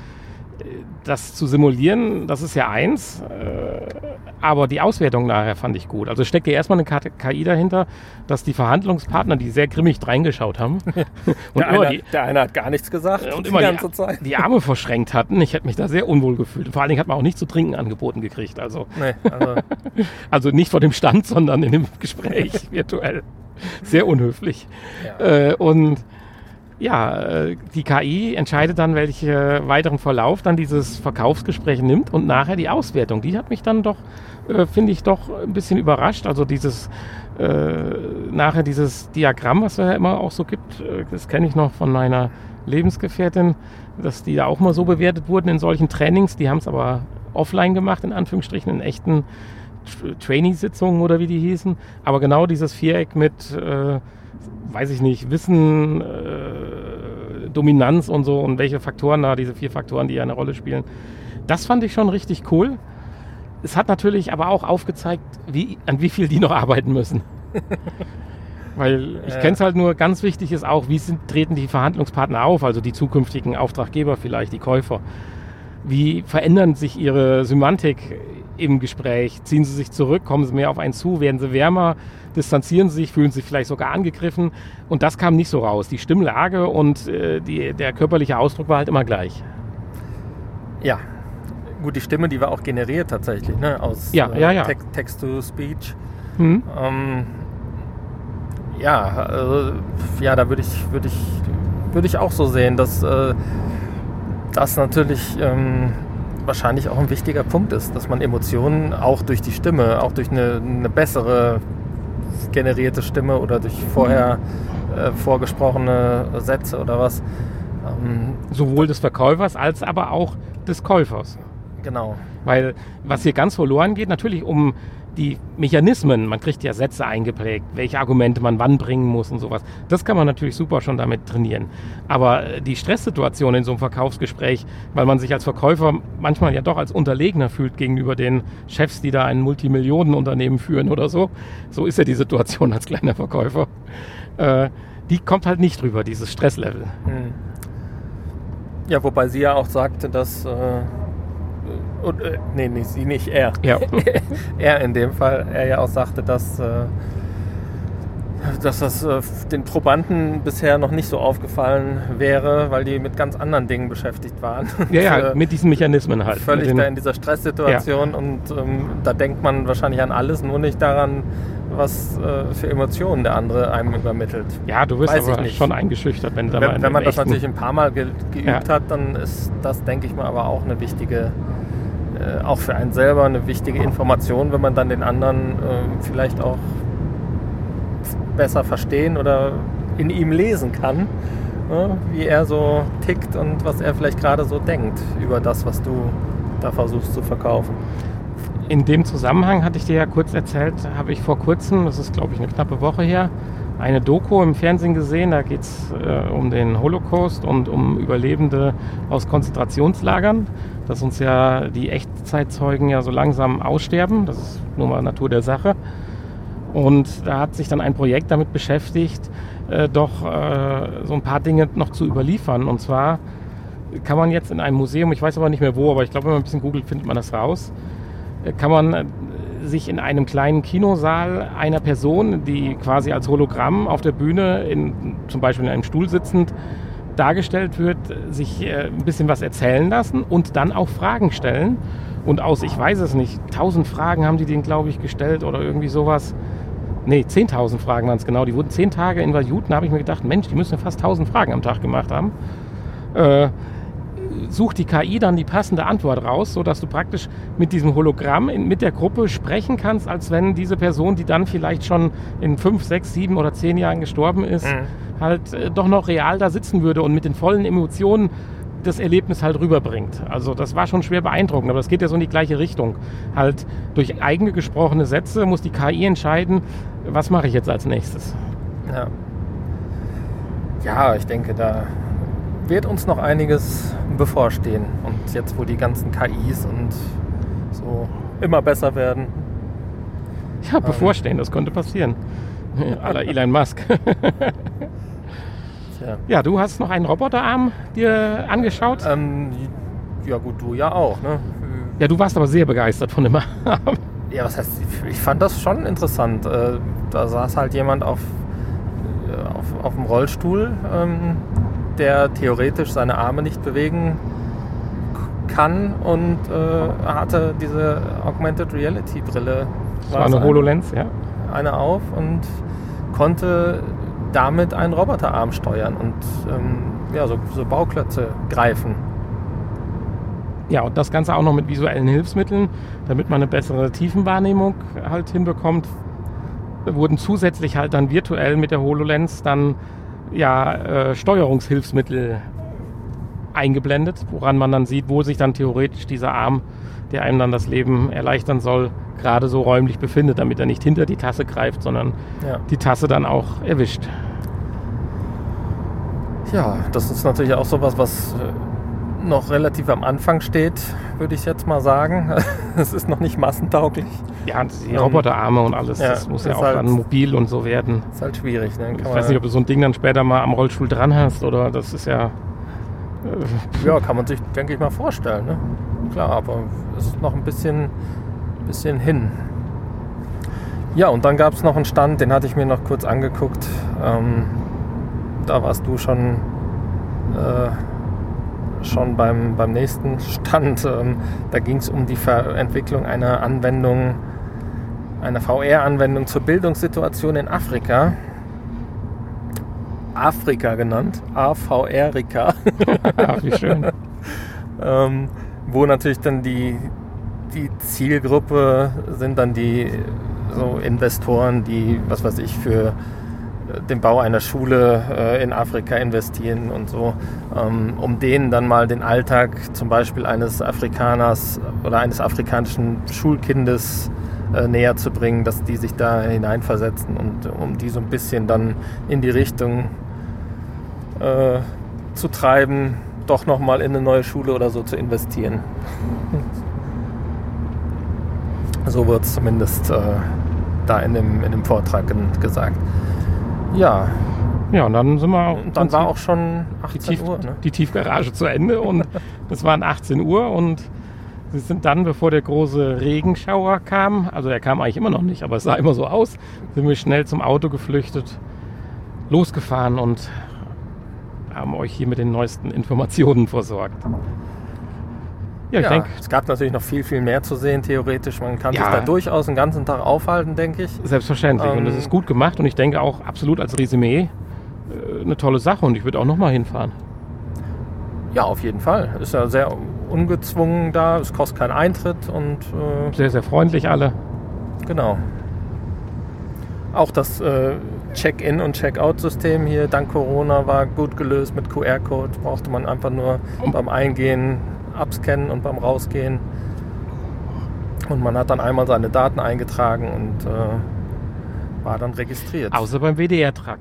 das zu simulieren, das ist ja eins, äh, aber die Auswertung nachher fand ich gut. Also steckte erstmal eine KI dahinter, dass die Verhandlungspartner, die sehr grimmig reingeschaut haben, und der, eine, die, der eine hat gar nichts gesagt und immer die ganze die, Zeit. die Arme verschränkt hatten. Ich hätte mich da sehr unwohl gefühlt. Vor allen Dingen hat man auch nicht zu trinken angeboten gekriegt. Also, nee, also. also nicht vor dem Stand, sondern in dem Gespräch virtuell. Sehr unhöflich. Ja. Äh, und ja, äh, die KI entscheidet dann, welchen weiteren Verlauf dann dieses Verkaufsgespräch nimmt und nachher die Auswertung. Die hat mich dann doch, äh, finde ich, doch ein bisschen überrascht. Also dieses, äh, nachher dieses Diagramm, was es ja immer auch so gibt, äh, das kenne ich noch von meiner Lebensgefährtin, dass die da auch mal so bewertet wurden in solchen Trainings. Die haben es aber offline gemacht, in Anführungsstrichen, in echten Trainee-Sitzungen oder wie die hießen. Aber genau dieses Viereck mit äh, weiß ich nicht, Wissen, äh, Dominanz und so und welche Faktoren da, diese vier Faktoren, die ja eine Rolle spielen. Das fand ich schon richtig cool. es hat natürlich aber auch aufgezeigt, wie, an wie viel die noch arbeiten müssen. Weil ich kenne es halt nur, ganz wichtig ist auch, wie sind, treten die Verhandlungspartner auf, also die zukünftigen Auftraggeber vielleicht, die Käufer. Wie verändern sich ihre Semantik im Gespräch? Ziehen sie sich zurück? Kommen sie mehr auf einen zu? Werden sie wärmer? Distanzieren sie sich? Fühlen sie sich vielleicht sogar angegriffen? Und das kam nicht so raus. Die Stimmlage und äh, die, der körperliche Ausdruck war halt immer gleich. Ja. Gut, die Stimme, die war auch generiert tatsächlich, ne? Aus Ja, ja, ja. Text- Text-to-Speech. Hm? Ähm, ja, also, ja, da würde ich, würde ich, würde ich auch so sehen, dass äh, das natürlich ähm, wahrscheinlich auch ein wichtiger Punkt ist, dass man Emotionen auch durch die Stimme, auch durch eine, eine bessere generierte Stimme oder durch vorher äh, vorgesprochene Sätze oder was. Ähm, Sowohl des Verkäufers als aber auch des Käufers. genau. Weil was hier ganz verloren geht, natürlich um die Mechanismen, man kriegt ja Sätze eingeprägt, welche Argumente man wann bringen muss und sowas. Das kann man natürlich super schon damit trainieren. Aber äh, die Stresssituation in so einem Verkaufsgespräch, weil man sich als Verkäufer manchmal ja doch als Unterlegener fühlt gegenüber den Chefs, die da ein Multimillionenunternehmen führen oder so. So ist ja die Situation als kleiner Verkäufer. Äh, die kommt halt nicht drüber, dieses Stresslevel. Hm. Ja, wobei sie ja auch sagte, dass. Äh, und, äh, nee, nee, sie nicht, er. Ja. er in dem Fall, er ja auch sagte, dass, äh, dass das äh, den Probanden bisher noch nicht so aufgefallen wäre, weil die mit ganz anderen Dingen beschäftigt waren. Ja, ja, Äh, mit diesen Mechanismen halt. völlig mit den, da in dieser Stresssituation und ähm, da denkt man wahrscheinlich an alles, nur nicht daran, was äh, für Emotionen der andere einem übermittelt. ja, du wirst Weiß aber nicht. schon eingeschüchtert, wenn Wenn, wenn man das natürlich ein paar Mal ge geübt Ja. hat, dann ist das, denke ich mal, aber auch eine wichtige, äh, auch für einen selber eine wichtige Information, wenn man dann den anderen äh, vielleicht auch besser verstehen oder in ihm lesen kann, ne, wie er so tickt und was er vielleicht gerade so denkt über das, was du da versuchst zu verkaufen. In dem Zusammenhang hatte ich dir ja kurz erzählt, habe ich vor kurzem, das ist glaube ich eine knappe Woche her, eine Doku im Fernsehen gesehen. Da geht es äh, um den Holocaust und um Überlebende aus Konzentrationslagern, dass uns ja die Echtzeitzeugen ja so langsam aussterben. Das ist nur mal Natur der Sache. Und da hat sich dann ein Projekt damit beschäftigt, äh, doch äh, so ein paar Dinge noch zu überliefern. Und zwar kann man jetzt in einem Museum, ich weiß aber nicht mehr wo, aber ich glaube, wenn man ein bisschen googelt, findet man das raus, äh, kann man äh, sich in einem kleinen Kinosaal einer Person, die quasi als Hologramm auf der Bühne, in, zum Beispiel in einem Stuhl sitzend, dargestellt wird, sich äh, ein bisschen was erzählen lassen und dann auch Fragen stellen. Und aus, ich weiß es nicht, 1000 Fragen haben die den, glaube ich, gestellt oder irgendwie sowas. Nee, 10.000 Fragen waren es genau. Die wurden 10 Tage interviewt. Da habe ich mir gedacht, Mensch, die müssen fast 1000 Fragen am Tag gemacht haben. Äh, sucht die KI dann die passende Antwort raus, sodass du praktisch mit diesem Hologramm in, mit der Gruppe sprechen kannst, als wenn diese Person, die dann vielleicht schon in 5, 6, 7 oder 10 Jahren gestorben ist, Mhm. halt äh, doch noch real da sitzen würde und mit den vollen Emotionen das Erlebnis halt rüberbringt. Also das war schon schwer beeindruckend, aber das geht ja so in die gleiche Richtung. Halt durch eigene gesprochene Sätze muss die KI entscheiden, was mache ich jetzt als nächstes. Ja. ja, ich denke, da wird uns noch einiges bevorstehen. Und jetzt, wo die ganzen KIs und so immer besser werden. Ja, bevorstehen, das könnte passieren. La Elon Musk. Ja, du hast noch einen Roboterarm dir angeschaut? Ähm, ja gut, du ja auch, ne? Ja, du warst aber sehr begeistert von dem Arm. Ja, was heißt, ich fand das schon interessant. Äh, Da saß halt jemand auf, äh, auf, auf dem Rollstuhl, ähm, der theoretisch seine Arme nicht bewegen kann und äh, hatte diese Augmented Reality Brille. Das war eine HoloLens, ja. eine auf und konnte damit einen Roboterarm steuern und ähm, ja, so, so Bauklötze greifen. Ja, und das Ganze auch noch mit visuellen Hilfsmitteln, damit man eine bessere Tiefenwahrnehmung halt hinbekommt. Wurden zusätzlich halt dann virtuell mit der HoloLens dann ja äh, Steuerungshilfsmittel eingeblendet, woran man dann sieht, wo sich dann theoretisch dieser Arm, der einem dann das Leben erleichtern soll, gerade so räumlich befindet, damit er nicht hinter die Tasse greift, sondern Ja. die Tasse dann auch erwischt. Ja, das ist natürlich auch sowas, was äh, noch relativ am Anfang steht, würde ich jetzt mal sagen. Es ist noch nicht massentauglich. Ja, die Roboterarme und alles, Ja, das muss ja auch halt- dann mobil und so werden. Ist halt schwierig. Ne? Ich weiß nicht, ob du so ein Ding dann später mal am Rollstuhl dran hast oder das ist ja. Ja, kann man sich, denke ich mal, vorstellen. Ne? Klar, aber es ist noch ein bisschen, bisschen hin. Ja, und dann gab es noch einen Stand, den hatte ich mir noch kurz angeguckt. Ähm, da warst du schon, äh, schon beim, beim nächsten Stand. Ähm, da ging es um die Ver Entwicklung einer Anwendung, einer VR-Anwendung zur Bildungssituation in Afrika. Afrika genannt, AVRika. Ah, wie schön. ähm, wo natürlich dann die, die Zielgruppe sind dann die so Investoren, die, was weiß ich, für den Bau einer Schule äh, in Afrika investieren und so, um denen dann mal den Alltag zum Beispiel eines Afrikaners oder eines afrikanischen Schulkindes äh, näher zu bringen, dass die sich da hineinversetzen und um die so ein bisschen dann in die Richtung äh, zu treiben, doch nochmal in eine neue Schule oder so zu investieren. So wird es zumindest äh, da in dem, in dem Vortrag gesagt. Ja, Ja, und dann sind wir. und dann war auch schon die, 18 Tief, Uhr. Ne? die Tiefgarage zu Ende und es waren 18 Uhr und sie sind dann, bevor der große Regenschauer kam, also er kam eigentlich immer noch nicht, aber es sah immer so aus, sind wir schnell zum Auto geflüchtet, losgefahren und haben euch hier mit den neuesten Informationen versorgt. Ja, ich ja, denke, es gab natürlich noch viel, viel mehr zu sehen, theoretisch. Man kann Ja. sich da durchaus den ganzen Tag aufhalten, denke ich. selbstverständlich. und es Ähm, ist gut gemacht und ich denke auch absolut als Resümee eine tolle Sache und ich würde auch nochmal hinfahren. Ja, auf jeden Fall. Ist ja sehr ungezwungen da, es kostet keinen Eintritt und äh, Sehr, sehr freundlich alle. Genau. Auch das äh, Check-in- und Check-out-System hier dank Corona war gut gelöst mit QR-Code. Brauchte man einfach nur beim Eingehen abscannen und beim Rausgehen. Und man hat dann einmal seine Daten eingetragen und äh, war dann registriert. Außer beim WDR-Truck.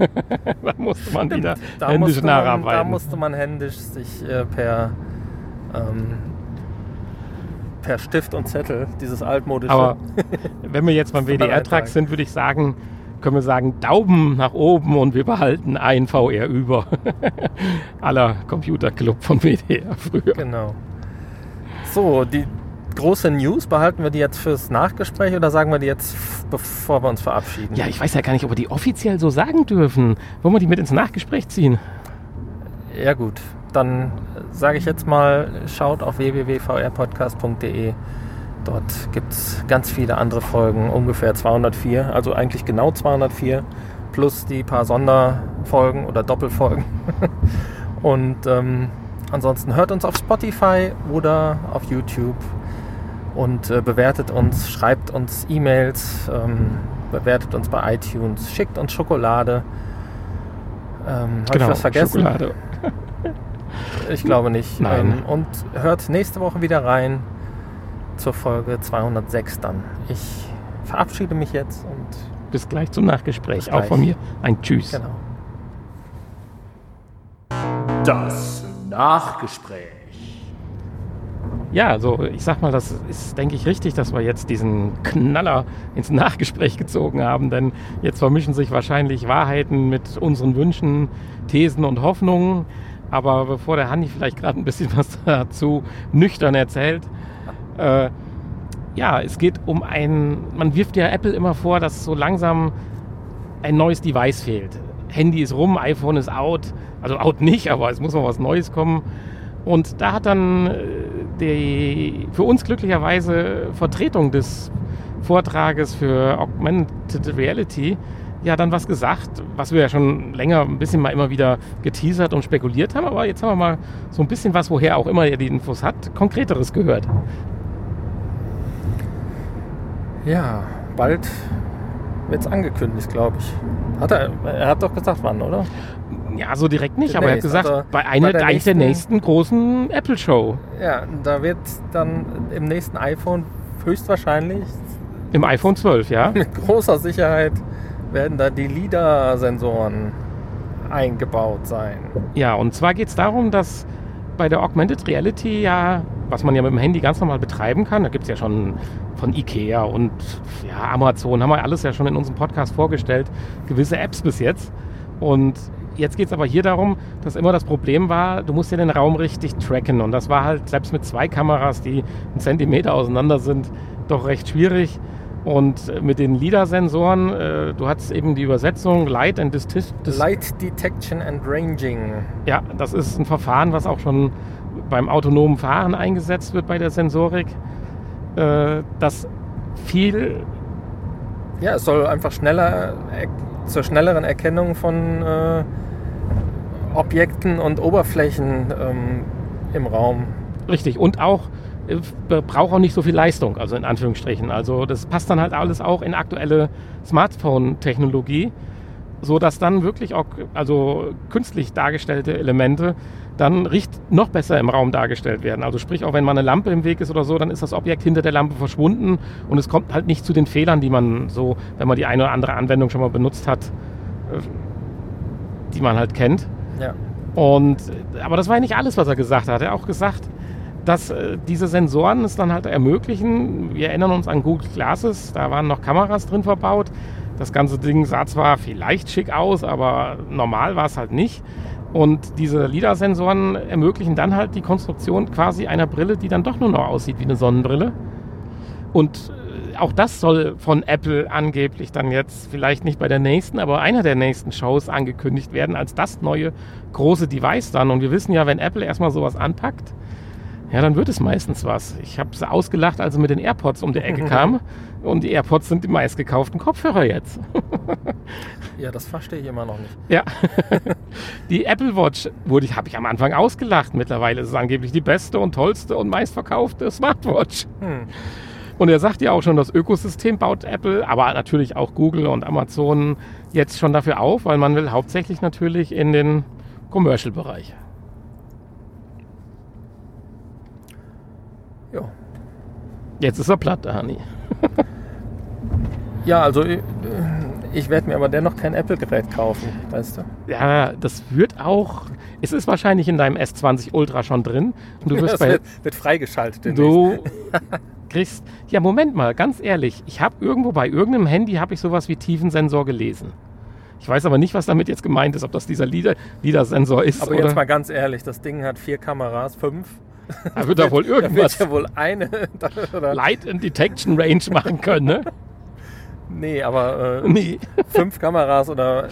da musste man wieder da, händisch musste man, da nacharbeiten. musste man händisch sich äh, per, ähm, per Stift und Zettel, dieses altmodische. Aber wenn wir jetzt beim WDR-Truck sind, würde ich sagen, können wir sagen, Daumen nach oben und wir behalten ein VR über. Aller Computerclub von WDR früher. Genau. So, die große News, behalten wir die jetzt fürs Nachgespräch oder sagen wir die jetzt, bevor wir uns verabschieden? Ja, ich weiß ja gar nicht, ob wir die offiziell so sagen dürfen. Wollen wir die mit ins Nachgespräch ziehen? Ja gut, dann sage ich jetzt mal, schaut auf www.vrpodcast.de. Dort gibt es ganz viele andere Folgen, ungefähr 204, also eigentlich genau 204, plus die paar Sonderfolgen oder Doppelfolgen. Und ähm, ansonsten hört uns auf Spotify oder auf YouTube und äh, bewertet uns, schreibt uns E-Mails, ähm, bewertet uns bei iTunes, schickt uns Schokolade. Ähm, Habe ich was vergessen? Genau, Schokolade. Ich glaube nicht. Nein. Ähm, und hört nächste Woche wieder rein zur Folge 206 dann. Ich verabschiede mich jetzt und Bis gleich zum Nachgespräch. Bis Auch gleich. von mir ein Tschüss. genau. Das Nachgespräch. Ja, also ich sag mal, das ist, denke ich, richtig, dass wir jetzt diesen Knaller ins Nachgespräch gezogen haben, denn jetzt vermischen sich wahrscheinlich Wahrheiten mit unseren Wünschen, Thesen und Hoffnungen. Aber bevor der Hanni vielleicht gerade ein bisschen was dazu nüchtern erzählt, äh, ja, es geht um ein, man wirft ja Apple immer vor, dass so langsam ein neues Device fehlt. Handy ist rum, iPhone ist out, also out nicht, aber es muss mal was Neues kommen. Und da hat dann äh, die für uns glücklicherweise Vertretung des Vortrages für Augmented Reality ja dann was gesagt, was wir ja schon länger ein bisschen mal immer wieder geteasert und spekuliert haben, aber jetzt haben wir mal so ein bisschen was, woher auch immer er die Infos hat, konkreteres gehört. Ja, bald wird es angekündigt, glaube ich. Hat er, er hat doch gesagt, wann, oder? Ja, so direkt nicht, aber er hat gesagt, also bei einer bei der eigentlich der nächsten- nächsten großen Apple-Show. Ja, da wird dann im nächsten iPhone höchstwahrscheinlich Im iPhone 12, ja? mit großer Sicherheit werden da die LIDAR-Sensoren eingebaut sein. Ja, und zwar geht es darum, dass bei der Augmented Reality ja, was man ja mit dem Handy ganz normal betreiben kann, da gibt es ja schon von Ikea und ja, Amazon, haben wir alles ja schon in unserem Podcast vorgestellt, gewisse Apps bis jetzt. Und jetzt geht es aber hier darum, dass immer das Problem war, du musst ja den Raum richtig tracken. Und das war halt selbst mit zwei Kameras, die einen Zentimeter auseinander sind, doch recht schwierig. Und mit den LIDAR-Sensoren, äh, du hattest eben die Übersetzung Light and Dis Light Detection and Ranging. Ja, das ist ein Verfahren, was auch schon beim autonomen Fahren eingesetzt wird bei der Sensorik. Äh, das viel. Ja, es soll einfach schneller zur schnelleren Erkennung von äh, Objekten und Oberflächen ähm, im Raum. Richtig, und auch äh, braucht auch nicht so viel Leistung, also in Anführungsstrichen. Also das passt dann halt alles auch in aktuelle Smartphone-Technologie, so dass dann wirklich auch also künstlich dargestellte Elemente dann richt noch besser im Raum dargestellt werden. Also sprich, auch wenn mal eine Lampe im Weg ist oder so, dann ist das Objekt hinter der Lampe verschwunden und es kommt halt nicht zu den Fehlern, die man so, wenn man die eine oder andere Anwendung schon mal benutzt hat, äh, die man halt kennt. Ja. Und, aber das war ja nicht alles, was er gesagt hat. Er hat auch gesagt, dass äh, diese Sensoren es dann halt ermöglichen. Wir erinnern uns an Google Glasses, da waren noch Kameras drin verbaut. Das ganze Ding sah zwar vielleicht schick aus, aber normal war es halt nicht. Und diese LIDAR-Sensoren ermöglichen dann halt die Konstruktion quasi einer Brille, die dann doch nur noch aussieht wie eine Sonnenbrille. Und äh, auch das soll von Apple angeblich dann jetzt vielleicht nicht bei der nächsten, aber einer der nächsten Shows angekündigt werden als das neue große Device dann. Und wir wissen ja, wenn Apple erstmal sowas anpackt, ja, dann wird es meistens was. Ich habe es ausgelacht, als sie mit den AirPods um die Ecke kam. Und die AirPods sind die meistgekauften Kopfhörer jetzt. ja, das verstehe ich immer noch nicht. Ja. die Apple Watch wurde ich, habe ich am Anfang ausgelacht. Mittlerweile ist es angeblich die beste und tollste und meistverkaufte Smartwatch. Hm. Und er sagt ja auch schon, das Ökosystem baut Apple, aber natürlich auch Google und Amazon jetzt schon dafür auf, weil man will hauptsächlich natürlich in den Commercial-Bereich. Ja. Jetzt ist er platt, Hani. ja, also ich, ich werde mir aber dennoch kein Apple-Gerät kaufen, weißt du? Ja, das wird auch. Es ist wahrscheinlich in deinem S20 Ultra schon drin. Und du wirst ja, bei, wird, wird, freigeschaltet. Du kriegst. Ja, Moment mal, ganz ehrlich. Ich habe irgendwo bei irgendeinem Handy habe ich sowas wie Tiefensensor gelesen. Ich weiß aber nicht, was damit jetzt gemeint ist, ob das dieser LIDAR-Sensor ist. Aber jetzt mal ganz ehrlich, das Ding hat vier Kameras, fünf. Da wird da wohl irgendwas. Da wird ja wohl eine oder? Light and Detection Range machen können, ne? Nee, aber äh, nee. fünf Kameras oder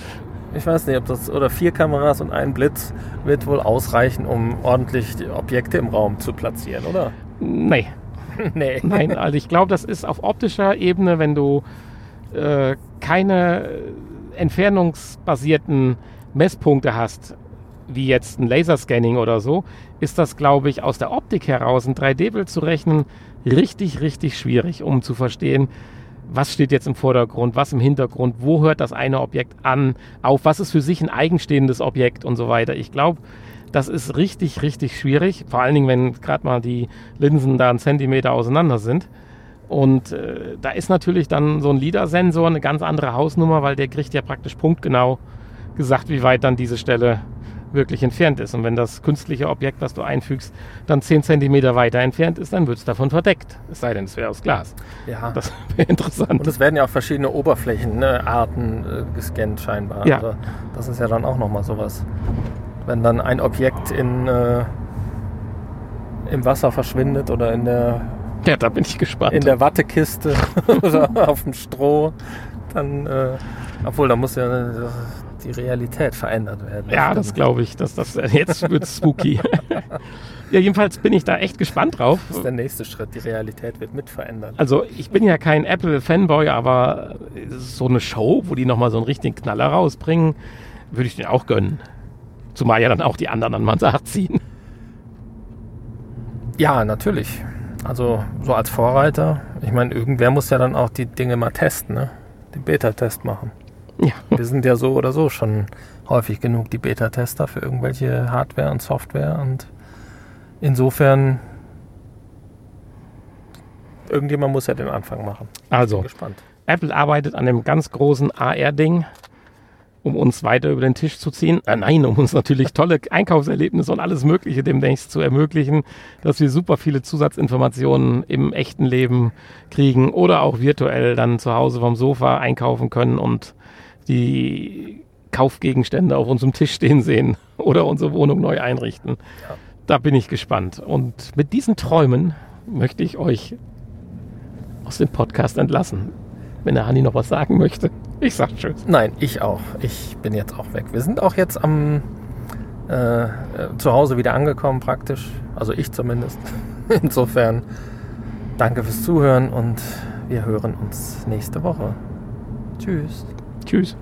ich weiß nicht, ob das oder vier Kameras und ein Blitz wird wohl ausreichen, um ordentlich die Objekte im Raum zu platzieren, oder? Nee. nee. Nein, also ich glaube, das ist auf optischer Ebene, wenn du äh, keine entfernungsbasierten Messpunkte hast, wie jetzt ein Laserscanning oder so, ist das, glaube ich, aus der Optik heraus ein 3D-Bild zu rechnen richtig, richtig schwierig, um zu verstehen, was steht jetzt im Vordergrund, was im Hintergrund, wo hört das eine Objekt an, auf was ist für sich ein eigenstehendes Objekt und so weiter. Ich glaube, das ist richtig, richtig schwierig, vor allen Dingen, wenn gerade mal die Linsen da einen Zentimeter auseinander sind. Und äh, da ist natürlich dann so ein LIDAR-Sensor eine ganz andere Hausnummer, weil der kriegt ja praktisch punktgenau gesagt, wie weit dann diese Stelle wirklich entfernt ist. Und wenn das künstliche Objekt, was du einfügst, dann 10 cm weiter entfernt ist, dann wird es davon verdeckt. Es sei denn, es wäre aus Glas. Ja. Das wäre interessant. Und es werden ja auch verschiedene Oberflächenarten ne, äh, gescannt scheinbar. Ja. Also das ist ja dann auch nochmal sowas. Wenn dann ein Objekt in, äh, im Wasser verschwindet oder in der ja, da bin ich gespannt. In der Wattekiste oder auf dem Stroh, dann, äh, obwohl da muss ja die Realität verändert werden. Ja, das glaube ich. Dass das, jetzt wird es spooky. ja, jedenfalls bin ich da echt gespannt drauf. Das ist der nächste Schritt. Die Realität wird mit verändert. Also ich bin ja kein Apple-Fanboy, aber so eine Show, wo die nochmal so einen richtigen Knaller rausbringen, würde ich den auch gönnen. Zumal ja dann auch die anderen an Mansard ziehen. Ja, natürlich. Also so als Vorreiter. Ich meine, irgendwer muss ja dann auch die Dinge mal testen, ne? Den Beta-Test machen. Ja. Wir sind ja so oder so schon häufig genug die Beta-Tester für irgendwelche Hardware und Software und insofern irgendjemand muss ja den Anfang machen. Also, Apple arbeitet an einem ganz großen AR-Ding. um uns weiter über den Tisch zu ziehen. Äh, nein, um uns natürlich tolle Einkaufserlebnisse und alles Mögliche demnächst zu ermöglichen, dass wir super viele Zusatzinformationen im echten Leben kriegen oder auch virtuell dann zu Hause vom Sofa einkaufen können und die Kaufgegenstände auf unserem Tisch stehen sehen oder unsere Wohnung neu einrichten. Ja. Da bin ich gespannt. Und mit diesen Träumen möchte ich euch aus dem Podcast entlassen. Wenn der Hanni noch was sagen möchte. Ich sag Tschüss. Nein, ich auch. Ich bin jetzt auch weg. Wir sind auch jetzt am äh, zu Hause wieder angekommen praktisch. Also ich zumindest. Insofern danke fürs Zuhören und wir hören uns nächste Woche. Tschüss. Tschüss.